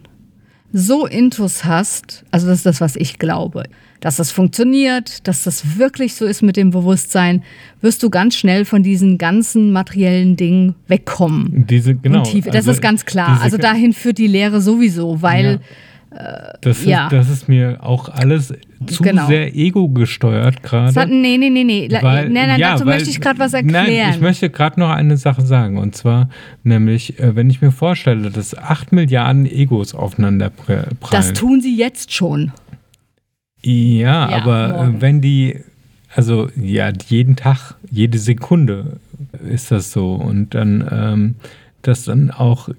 so intus hast, also das ist das, was ich glaube, dass das funktioniert, dass das wirklich so ist mit dem Bewusstsein, wirst du ganz schnell von diesen ganzen materiellen Dingen wegkommen. Diese, genau. Tiefe, das also ist ganz klar. Also dahin führt die Lehre sowieso, weil. Ja das, ist, ja. das ist mir auch alles zu genau. sehr ego gesteuert gerade. Nee, nee, nee, nee. Weil, nein, nein, ja, dazu weil, möchte ich gerade was erklären. Nein, ich möchte gerade noch eine Sache sagen. Und zwar, nämlich, äh, wenn ich mir vorstelle, dass acht Milliarden Egos aufeinander prallen. Das tun sie jetzt schon. Ja, ja aber äh, morgen. wenn die, also ja, jeden Tag, jede Sekunde ist das so. Und dann, ähm, dass dann auch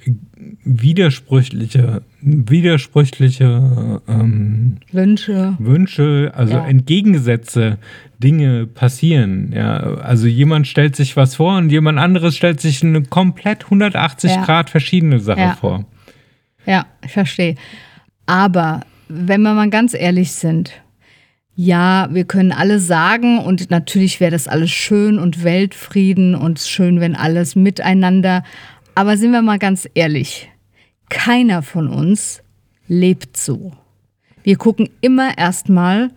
widersprüchliche, widersprüchliche ähm, Wünsche. Wünsche, also ja. entgegengesetzte Dinge passieren. Ja, also jemand stellt sich was vor und jemand anderes stellt sich eine komplett 180 ja. Grad verschiedene Sache vor. Ja, ich verstehe. Aber wenn wir mal ganz ehrlich sind, ja, wir können alle sagen und natürlich wäre das alles schön und Weltfrieden und schön, wenn alles miteinander aber sind wir mal ganz ehrlich, keiner von uns lebt so. Wir gucken immer erstmal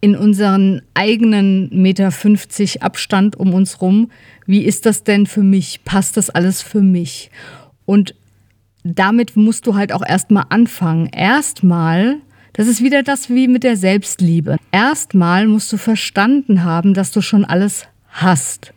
in unseren eigenen Meter 50 Abstand um uns rum. Wie ist das denn für mich? Passt das alles für mich? Und damit musst du halt auch erstmal anfangen. Erstmal, das ist wieder das wie mit der Selbstliebe. Erstmal musst du verstanden haben, dass du schon alles hast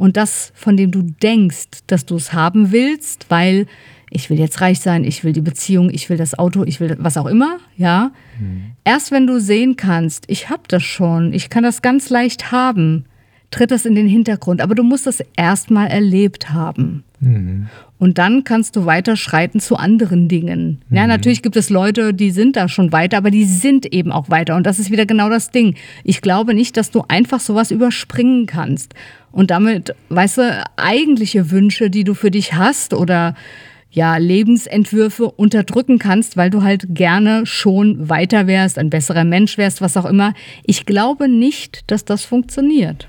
und das, von dem du denkst, dass du es haben willst, weil ich will jetzt reich sein, ich will die Beziehung, ich will das Auto, ich will was auch immer, ja. Mhm. Erst wenn du sehen kannst, ich habe das schon, ich kann das ganz leicht haben, tritt das in den Hintergrund. Aber du musst das erstmal erlebt haben. Mhm. Und dann kannst du weiter schreiten zu anderen Dingen. Mhm. Ja, natürlich gibt es Leute, die sind da schon weiter, aber die sind eben auch weiter. Und das ist wieder genau das Ding. Ich glaube nicht, dass du einfach sowas überspringen kannst. Und damit, weißt du, eigentliche Wünsche, die du für dich hast oder ja, Lebensentwürfe unterdrücken kannst, weil du halt gerne schon weiter wärst, ein besserer Mensch wärst, was auch immer. Ich glaube nicht, dass das funktioniert.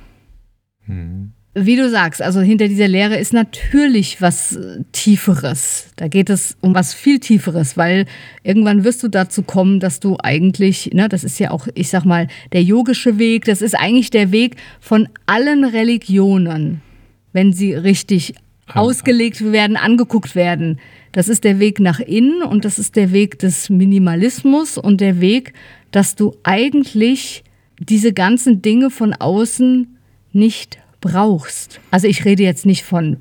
Mhm wie du sagst, also hinter dieser Lehre ist natürlich was äh, Tieferes. Da geht es um was viel Tieferes, weil irgendwann wirst du dazu kommen, dass du eigentlich, ne, das ist ja auch, ich sag mal, der yogische Weg, das ist eigentlich der Weg von allen Religionen, wenn sie richtig ah. ausgelegt werden, angeguckt werden. Das ist der Weg nach innen und das ist der Weg des Minimalismus und der Weg, dass du eigentlich diese ganzen Dinge von außen nicht brauchst. Also ich rede jetzt nicht von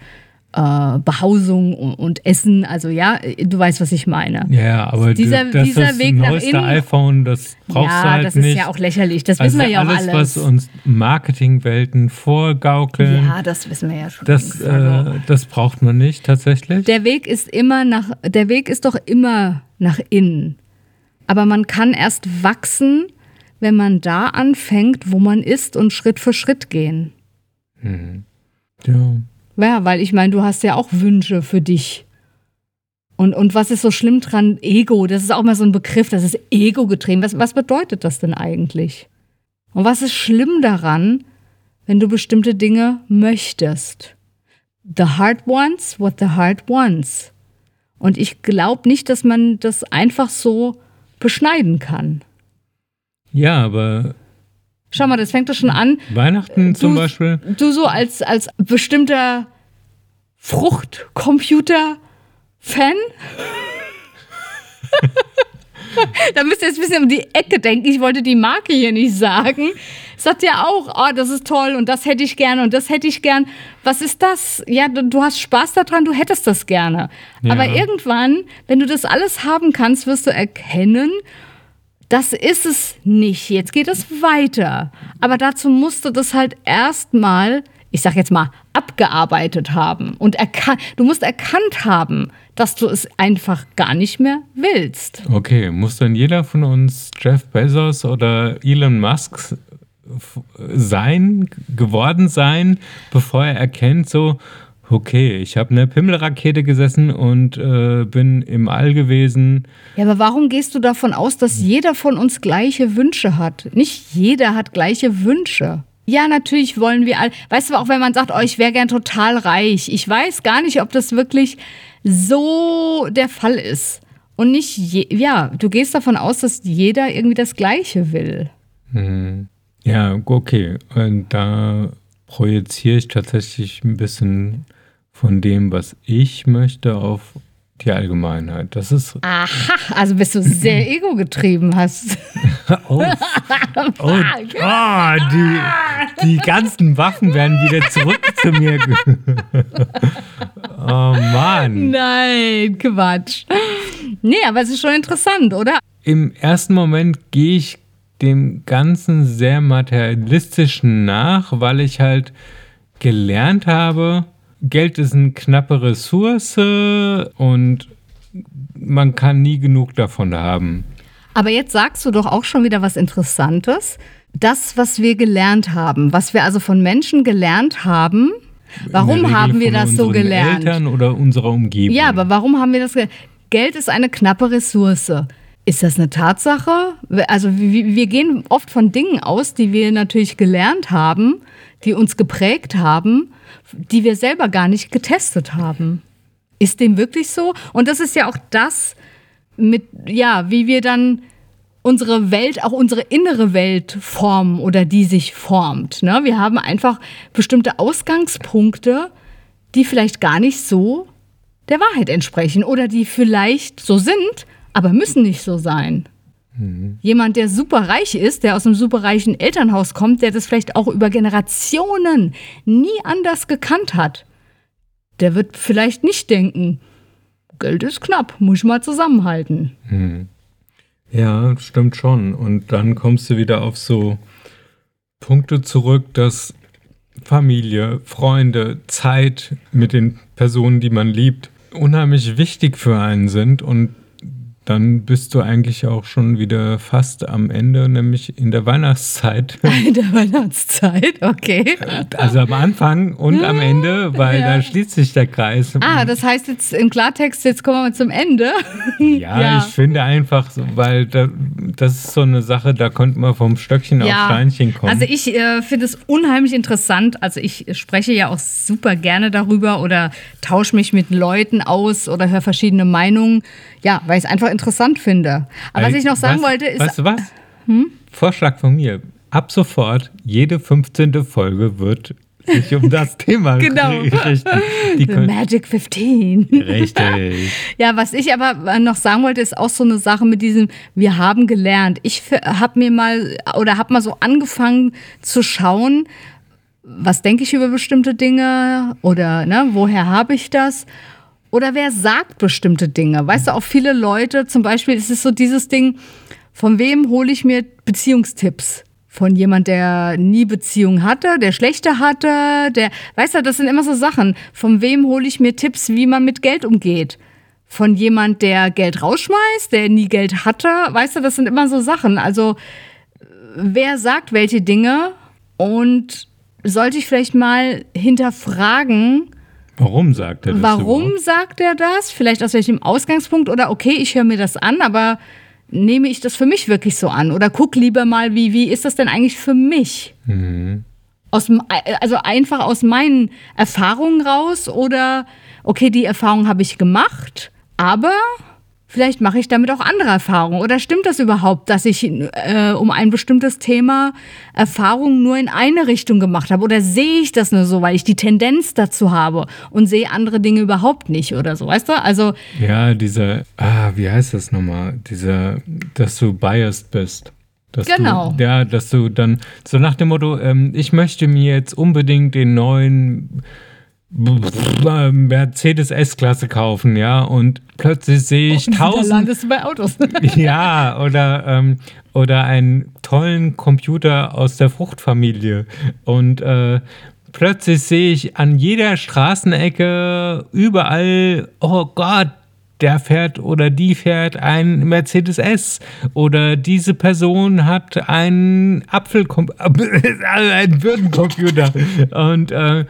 äh, Behausung und, und, Essen, also ja, du weißt, was ich meine. Ja, aber dieser, das dieser Weg nach innen. iPhone, das brauchst ja, du halt das nicht. ist ja auch lächerlich, das also wissen wir ja alles, auch alles. was uns Marketingwelten vorgaukeln. Ja, das wissen wir ja schon. Das, äh, das braucht man nicht tatsächlich. Der Weg ist immer nach, der Weg ist doch immer nach innen. Aber man kann erst wachsen, wenn man da anfängt, wo man ist und Schritt für Schritt gehen. Mhm. Ja. Ja, weil ich meine, du hast ja auch Wünsche für dich. Und, und was ist so schlimm dran? Ego, das ist auch mal so ein Begriff, das ist Ego getrieben. Was, was bedeutet das denn eigentlich? Und was ist schlimm daran, wenn du bestimmte Dinge möchtest? The heart wants what the heart wants. Und ich glaube nicht, dass man das einfach so beschneiden kann. Ja, aber Schau mal, das fängt doch schon an. Weihnachten zum du, Beispiel. Du so als, als bestimmter Fruchtcomputer-Fan. [LAUGHS] da müsst ihr jetzt ein bisschen um die Ecke denken. Ich wollte die Marke hier nicht sagen. Sagt ja auch, oh, das ist toll und das hätte ich gerne und das hätte ich gern. Was ist das? Ja, du, du hast Spaß daran, du hättest das gerne. Ja. Aber irgendwann, wenn du das alles haben kannst, wirst du erkennen, Das ist es nicht. Jetzt geht es weiter. Aber dazu musst du das halt erstmal, ich sag jetzt mal, abgearbeitet haben. Und du musst erkannt haben, dass du es einfach gar nicht mehr willst. Okay, muss dann jeder von uns Jeff Bezos oder Elon Musk sein, geworden sein, bevor er erkennt, so, okay, ich habe eine Pimmelrakete gesessen und äh, bin im All gewesen. Ja, aber warum gehst du davon aus, dass jeder von uns gleiche Wünsche hat? Nicht jeder hat gleiche Wünsche. Ja, natürlich wollen wir all. Weißt du, auch wenn man sagt, oh, ich wäre gern total reich. Ich weiß gar nicht, ob das wirklich so der Fall ist. Und nicht, je, ja, du gehst davon aus, dass jeder irgendwie das Gleiche will. Mhm. Ja, okay. Und da projiziere ich tatsächlich ein bisschen von dem, was ich möchte, auf die Allgemeinheit. Das ist. Aha, also bist du sehr [LAUGHS] ego-getrieben hast. oh, [LAUGHS] oh, oh die, die ganzen Waffen werden wieder zurück zu mir. [LAUGHS] oh Mann. Nein, Quatsch. Nee, aber es ist schon interessant, oder? Im ersten Moment gehe ich dem Ganzen sehr materialistischen nach, weil ich halt gelernt habe, Geld ist eine knappe Ressource und man kann nie genug davon haben. Aber jetzt sagst du doch auch schon wieder was Interessantes. Das, was wir gelernt haben, was wir also von Menschen gelernt haben, warum haben wir das so gelernt? Eltern oder unserer Umgebung. Ja, aber warum haben wir das gelernt? Geld ist eine knappe Ressource. Ist das eine Tatsache? Also wir gehen oft von Dingen aus, die wir natürlich gelernt haben, die uns geprägt haben, die wir selber gar nicht getestet haben. Ist dem wirklich so? Und das ist ja auch das, mit, ja, wie wir dann unsere Welt, auch unsere innere Welt formen oder die sich formt. Ne? Wir haben einfach bestimmte Ausgangspunkte, die vielleicht gar nicht so der Wahrheit entsprechen oder die vielleicht so sind, aber müssen nicht so sein. Mhm. Jemand, der super reich ist, der aus einem super reichen Elternhaus kommt, der das vielleicht auch über Generationen nie anders gekannt hat, der wird vielleicht nicht denken, Geld ist knapp, muss ich mal zusammenhalten. Mhm. Ja, stimmt schon. Und dann kommst du wieder auf so Punkte zurück, dass Familie, Freunde, Zeit mit den Personen, die man liebt, unheimlich wichtig für einen sind und dann bist du eigentlich auch schon wieder fast am Ende, nämlich in der Weihnachtszeit. [LAUGHS] In der Weihnachtszeit, okay. Also am Anfang und am Ende, weil ja. da schließt sich der Kreis. Ah, das heißt jetzt im Klartext, jetzt kommen wir zum Ende. [LAUGHS] Ja, ja. ich finde einfach, weil da, das ist so eine Sache, da könnte man vom Stöckchen ja. auf Steinchen kommen. Also ich äh, finde es unheimlich interessant. Also ich spreche ja auch super gerne darüber oder tausche mich mit Leuten aus oder höre verschiedene Meinungen. Ja, weil ich es einfach interessant interessant finde. Aber was ich noch sagen was, wollte, ist. Weißt du was? Hm? Vorschlag von mir. Ab sofort, jede 15. Folge wird sich um das [LAUGHS] Thema genau. richten. Die The Magic 15. Richtig. [LAUGHS] ja, was ich aber noch sagen wollte, ist auch so eine Sache mit diesem, wir haben gelernt. Ich habe mir mal oder habe mal so angefangen zu schauen, was denke ich über bestimmte Dinge oder ne, woher habe ich das? Oder wer sagt bestimmte Dinge? Weißt du, auch viele Leute, zum Beispiel ist es so dieses Ding, von wem hole ich mir Beziehungstipps? Von jemand, der nie Beziehung hatte, der schlechte hatte, der, weißt du, das sind immer so Sachen. Von wem hole ich mir Tipps, wie man mit Geld umgeht? Von jemand, der Geld rausschmeißt, der nie Geld hatte, weißt du, das sind immer so Sachen. Also, wer sagt welche Dinge? Und sollte ich vielleicht mal hinterfragen, Warum sagt er das? Warum überhaupt? sagt er das? Vielleicht aus welchem Ausgangspunkt oder okay, ich höre mir das an, aber nehme ich das für mich wirklich so an? Oder guck lieber mal, wie, wie ist das denn eigentlich für mich? Mhm. Aus, also einfach aus meinen Erfahrungen raus oder okay, die Erfahrung habe ich gemacht, aber Vielleicht mache ich damit auch andere Erfahrungen. Oder stimmt das überhaupt, dass ich äh, um ein bestimmtes Thema Erfahrungen nur in eine Richtung gemacht habe? Oder sehe ich das nur so, weil ich die Tendenz dazu habe und sehe andere Dinge überhaupt nicht oder so, weißt du? Also. Ja, dieser, ah, wie heißt das nochmal? Dieser, dass du biased bist. Dass genau. Du, ja, dass du dann, so nach dem Motto, ähm, ich möchte mir jetzt unbedingt den neuen Mercedes S-Klasse kaufen, ja, und plötzlich sehe ich tausend landest du bei Autos. [LAUGHS] ja, oder, ähm, oder einen tollen Computer aus der Fruchtfamilie. Und äh, plötzlich sehe ich an jeder Straßenecke überall, oh Gott, der fährt oder die fährt ein Mercedes S oder diese Person hat einen Apfel [LAUGHS] einen Birnencomputer und äh,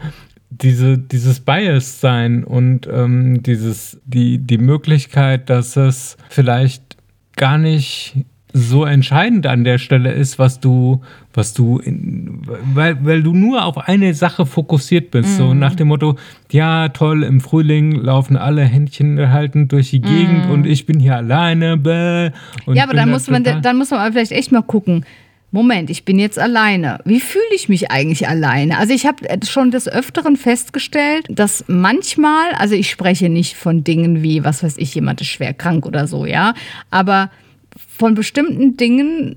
diese, dieses Bias sein und ähm, dieses, die, die Möglichkeit, dass es vielleicht gar nicht so entscheidend an der Stelle ist, was du, was du, in, weil, weil du nur auf eine Sache fokussiert bist. So nach dem Motto, ja, toll, im Frühling laufen alle Händchen haltend durch die Gegend und ich bin hier alleine. Bäh, und Ja, aber dann da muss, man, dann muss man vielleicht echt mal gucken. Moment, ich bin jetzt alleine. Wie fühle ich mich eigentlich alleine? Also ich habe schon des Öfteren festgestellt, dass manchmal, also ich spreche nicht von Dingen wie, was weiß ich, jemand ist schwer krank oder so, ja, aber von bestimmten Dingen,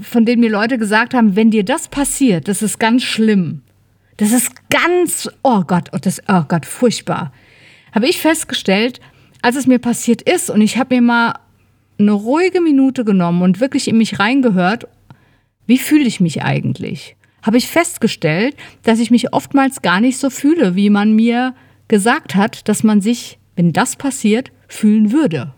von denen mir Leute gesagt haben, wenn dir das passiert, das ist ganz schlimm. Das ist ganz, oh Gott, oh, das, oh Gott, furchtbar. Habe ich festgestellt, als es mir passiert ist und ich habe mir mal eine ruhige Minute genommen und wirklich in mich reingehört, wie fühle ich mich eigentlich? Habe ich festgestellt, dass ich mich oftmals gar nicht so fühle, wie man mir gesagt hat, dass man sich, wenn das passiert, fühlen würde.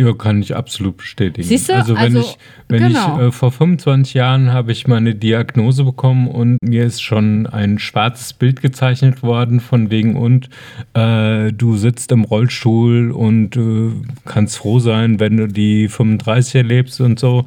Ja, kann ich absolut bestätigen. Siehst du? Also wenn Also, ich, wenn genau. ich äh, vor 25 Jahren habe ich meine Diagnose bekommen und mir ist schon ein schwarzes Bild gezeichnet worden von wegen und äh, du sitzt im Rollstuhl und äh, kannst froh sein, wenn du die 35 erlebst und so.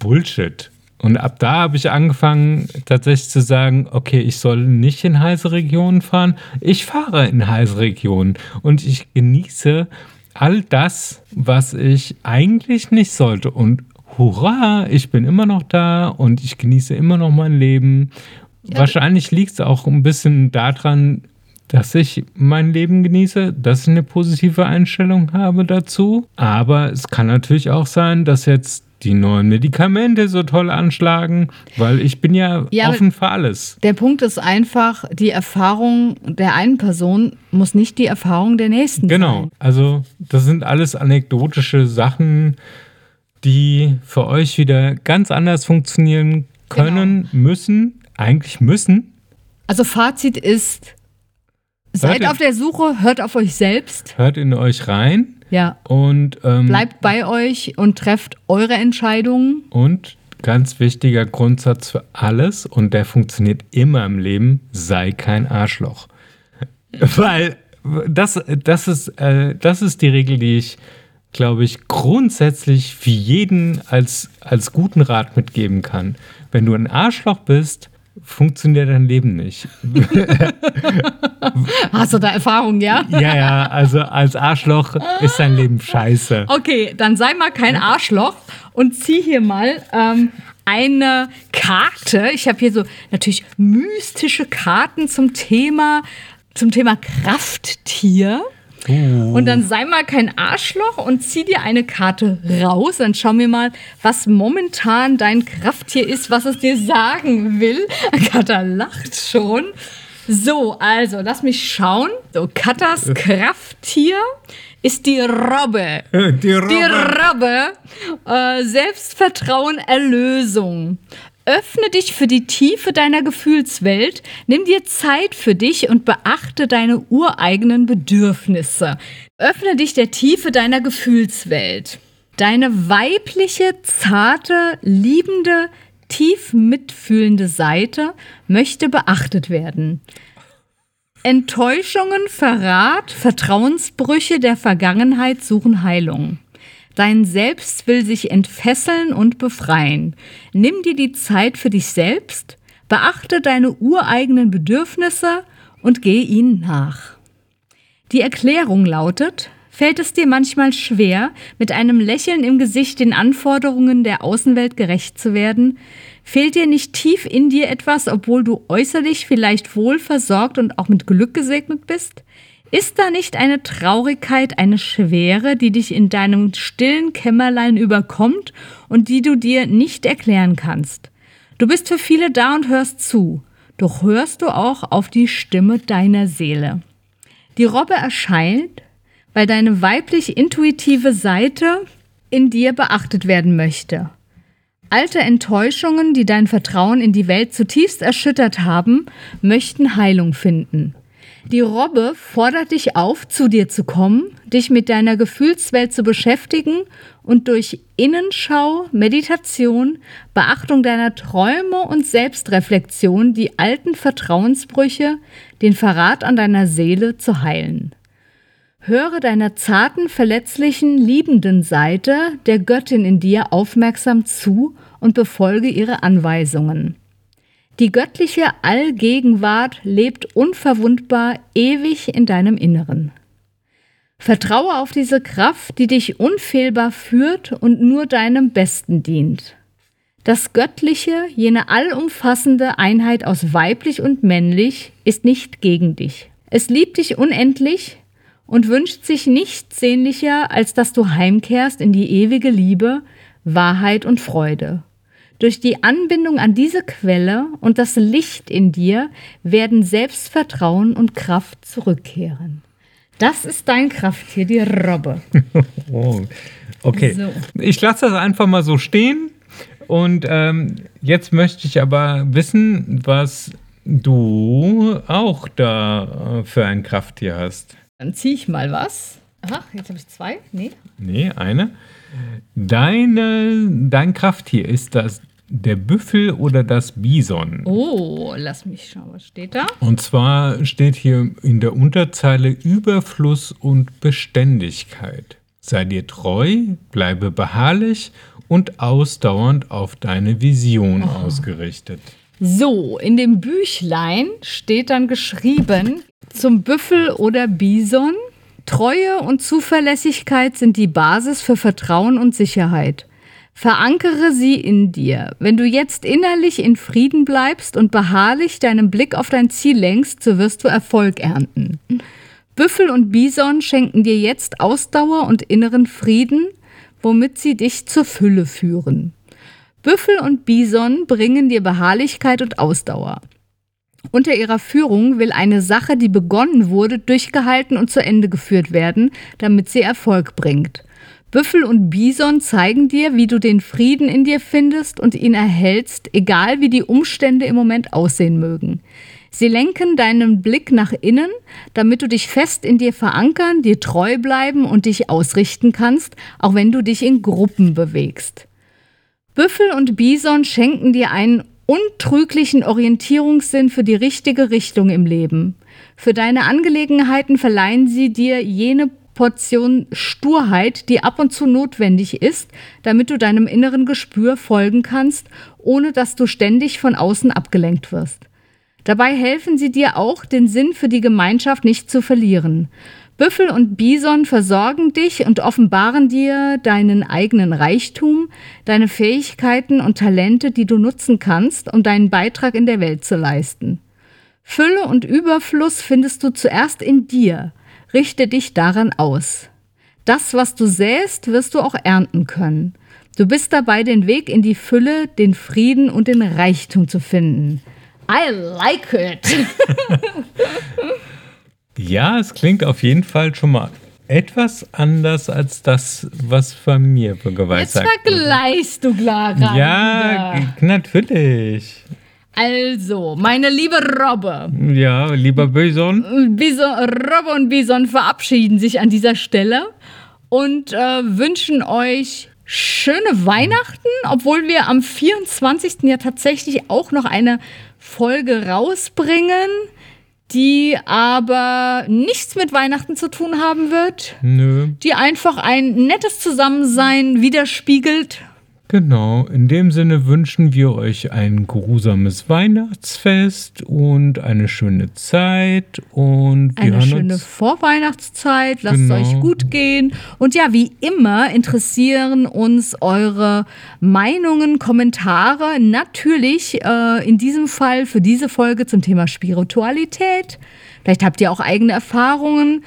Bullshit. Und ab da habe ich angefangen, tatsächlich zu sagen, okay, ich soll nicht in heiße Regionen fahren. Ich fahre in heiße Regionen und ich genieße all das, was ich eigentlich nicht sollte. Und hurra, ich bin immer noch da und ich genieße immer noch mein Leben. Wahrscheinlich liegt es auch ein bisschen daran, dass ich mein Leben genieße, dass ich eine positive Einstellung habe dazu. Aber es kann natürlich auch sein, dass jetzt die neuen Medikamente so toll anschlagen, weil ich bin ja, Ja, offen für alles. Der Punkt ist einfach, die Erfahrung der einen Person muss nicht die Erfahrung der nächsten Genau, sein. also das sind alles anekdotische Sachen, die für euch wieder ganz anders funktionieren können, müssen, eigentlich müssen. Also Fazit ist, seid in- auf der Suche, hört auf euch selbst, Hört in euch rein ja, und, ähm, bleibt bei euch und trefft eure Entscheidungen. und ganz wichtiger Grundsatz für alles und der funktioniert immer im Leben, sei kein Arschloch. [LAUGHS] Weil das, das, ist, äh, das ist die Regel, die ich, glaube ich, grundsätzlich für jeden als, als guten Rat mitgeben kann. Wenn du ein Arschloch bist, funktioniert dein Leben nicht. [LAUGHS] Hast du da Erfahrung, ja? Ja, ja, also als Arschloch ist dein Leben scheiße. Okay, dann sei mal kein Arschloch und zieh hier mal ähm, eine Karte. Ich habe hier so natürlich mystische Karten zum Thema, zum Thema Krafttier. Und dann sei mal kein Arschloch und zieh dir eine Karte raus. Dann schau mir mal, was momentan dein Krafttier ist, was es dir sagen will. [LAUGHS] Katha lacht schon. So, also lass mich schauen. So, Katas Krafttier ist die Robbe. Die Robbe. Die Robbe. Äh, Selbstvertrauen, Erlösung. Öffne dich für die Tiefe deiner Gefühlswelt, nimm dir Zeit für dich und beachte deine ureigenen Bedürfnisse. Öffne dich der Tiefe deiner Gefühlswelt. Deine weibliche, zarte, liebende, tief mitfühlende Seite möchte beachtet werden. Enttäuschungen, Verrat, Vertrauensbrüche der Vergangenheit suchen Heilung. Dein Selbst will sich entfesseln und befreien. Nimm dir die Zeit für dich selbst, beachte deine ureigenen Bedürfnisse und geh ihnen nach. Die Erklärung lautet, fällt es dir manchmal schwer, mit einem Lächeln im Gesicht den Anforderungen der Außenwelt gerecht zu werden? Fehlt dir nicht tief in dir etwas, obwohl du äußerlich vielleicht wohl versorgt und auch mit Glück gesegnet bist? Ist da nicht eine Traurigkeit, eine Schwere, die dich in deinem stillen Kämmerlein überkommt und die du dir nicht erklären kannst? Du bist für viele da und hörst zu. doch hörst du auch auf die Stimme deiner Seele. Die Robbe erscheint, weil deine weiblich intuitive Seite in dir beachtet werden möchte. Alte Enttäuschungen, die dein Vertrauen in die Welt zutiefst erschüttert haben, möchten Heilung finden. Die Robbe fordert dich auf, zu dir zu kommen, dich mit deiner Gefühlswelt zu beschäftigen und durch Innenschau, Meditation, Beachtung deiner Träume und Selbstreflexion die alten Vertrauensbrüche, den Verrat an deiner Seele zu heilen. Höre deiner zarten, verletzlichen, liebenden Seite, der Göttin in dir, aufmerksam zu und befolge ihre Anweisungen. Die göttliche Allgegenwart lebt unverwundbar ewig in deinem Inneren. Vertraue auf diese Kraft, die dich unfehlbar führt und nur deinem Besten dient. Das Göttliche, jene allumfassende Einheit aus weiblich und männlich, ist nicht gegen dich. Es liebt dich unendlich und wünscht sich nichts sehnlicher, als dass du heimkehrst in die ewige Liebe, Wahrheit und Freude. Durch die Anbindung an diese Quelle und das Licht in dir werden Selbstvertrauen und Kraft zurückkehren. Das ist dein Krafttier, die Robbe. [LAUGHS] oh, okay. So. Ich lasse das einfach mal so stehen. Und ähm, jetzt möchte ich aber wissen, was du auch da äh, für ein Krafttier hast. Dann ziehe ich mal was. Ach, jetzt habe ich zwei. Nee. Nee, eine. Deine, dein Krafttier ist das der Büffel oder das Bison? Oh, lass mich schauen, was steht da? Und zwar steht hier in der Unterzeile Überfluss und Beständigkeit. Sei dir treu, bleibe beharrlich und ausdauernd auf deine Vision oh. ausgerichtet. So, in dem Büchlein steht dann geschrieben, zum Büffel oder Bison, Treue und Zuverlässigkeit sind die Basis für Vertrauen und Sicherheit. Verankere sie in dir. Wenn du jetzt innerlich in Frieden bleibst und beharrlich deinen Blick auf dein Ziel lenkst, so wirst du Erfolg ernten. Büffel und Bison schenken dir jetzt Ausdauer und inneren Frieden, womit sie dich zur Fülle führen. Büffel und Bison bringen dir Beharrlichkeit und Ausdauer. Unter ihrer Führung will eine Sache, die begonnen wurde, durchgehalten und zu Ende geführt werden, damit sie Erfolg bringt. Büffel und Bison zeigen dir, wie du den Frieden in dir findest und ihn erhältst, egal wie die Umstände im Moment aussehen mögen. Sie lenken deinen Blick nach innen, damit du dich fest in dir verankern, dir treu bleiben und dich ausrichten kannst, auch wenn du dich in Gruppen bewegst. Büffel und Bison schenken dir einen untrüglichen Orientierungssinn für die richtige Richtung im Leben. Für deine Angelegenheiten verleihen sie dir jene Portion Sturheit, die ab und zu notwendig ist, damit du deinem inneren Gespür folgen kannst, ohne dass du ständig von außen abgelenkt wirst. Dabei helfen sie dir auch, den Sinn für die Gemeinschaft nicht zu verlieren. Büffel und Bison versorgen dich und offenbaren dir deinen eigenen Reichtum, deine Fähigkeiten und Talente, die du nutzen kannst, um deinen Beitrag in der Welt zu leisten. Fülle und Überfluss findest du zuerst in dir – Richte dich daran aus. Das, was du säst, wirst du auch ernten können. Du bist dabei, den Weg in die Fülle, den Frieden und den Reichtum zu finden. I like it. [LAUGHS] ja, es klingt auf jeden Fall schon mal etwas anders als das, was von mir geweissagt Jetzt vergleichst du, Clara. Ja, natürlich. Also, meine liebe Robbe. Ja, lieber Bison. Bison Robbe und Bison verabschieden sich an dieser Stelle und äh, wünschen euch schöne Weihnachten, obwohl wir am 24. ja tatsächlich auch noch eine Folge rausbringen, die aber nichts mit Weihnachten zu tun haben wird. Nö. Die einfach ein nettes Zusammensein widerspiegelt Genau, in dem Sinne wünschen wir euch ein geruhsames Weihnachtsfest und eine schöne Zeit und eine schöne Vorweihnachtszeit. Lasst genau. es euch gut gehen und ja, wie immer interessieren uns eure Meinungen, Kommentare. Natürlich äh, in diesem Fall für diese Folge zum Thema Spiritualität. Vielleicht habt ihr auch eigene Erfahrungen.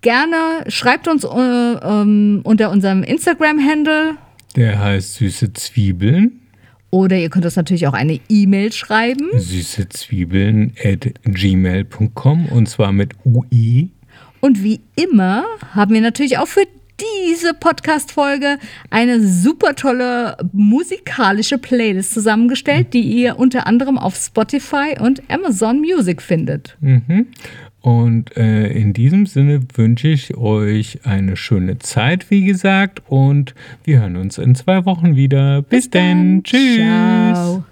Gerne schreibt uns äh, ähm, unter unserem Instagram-Handle der heißt Süße Zwiebeln. Oder ihr könnt uns natürlich auch eine E-Mail schreiben. Süße Zwiebeln at gmail.com und zwar mit UE. Und wie immer haben wir natürlich auch für diese Podcast-Folge eine super tolle musikalische Playlist zusammengestellt, die ihr unter anderem auf Spotify und Amazon Music findet. Mhm. Und äh, in diesem Sinne wünsche ich euch eine schöne Zeit, wie gesagt. Und wir hören uns in zwei Wochen wieder. Bis, Bis dann. Tschüss. Ciao.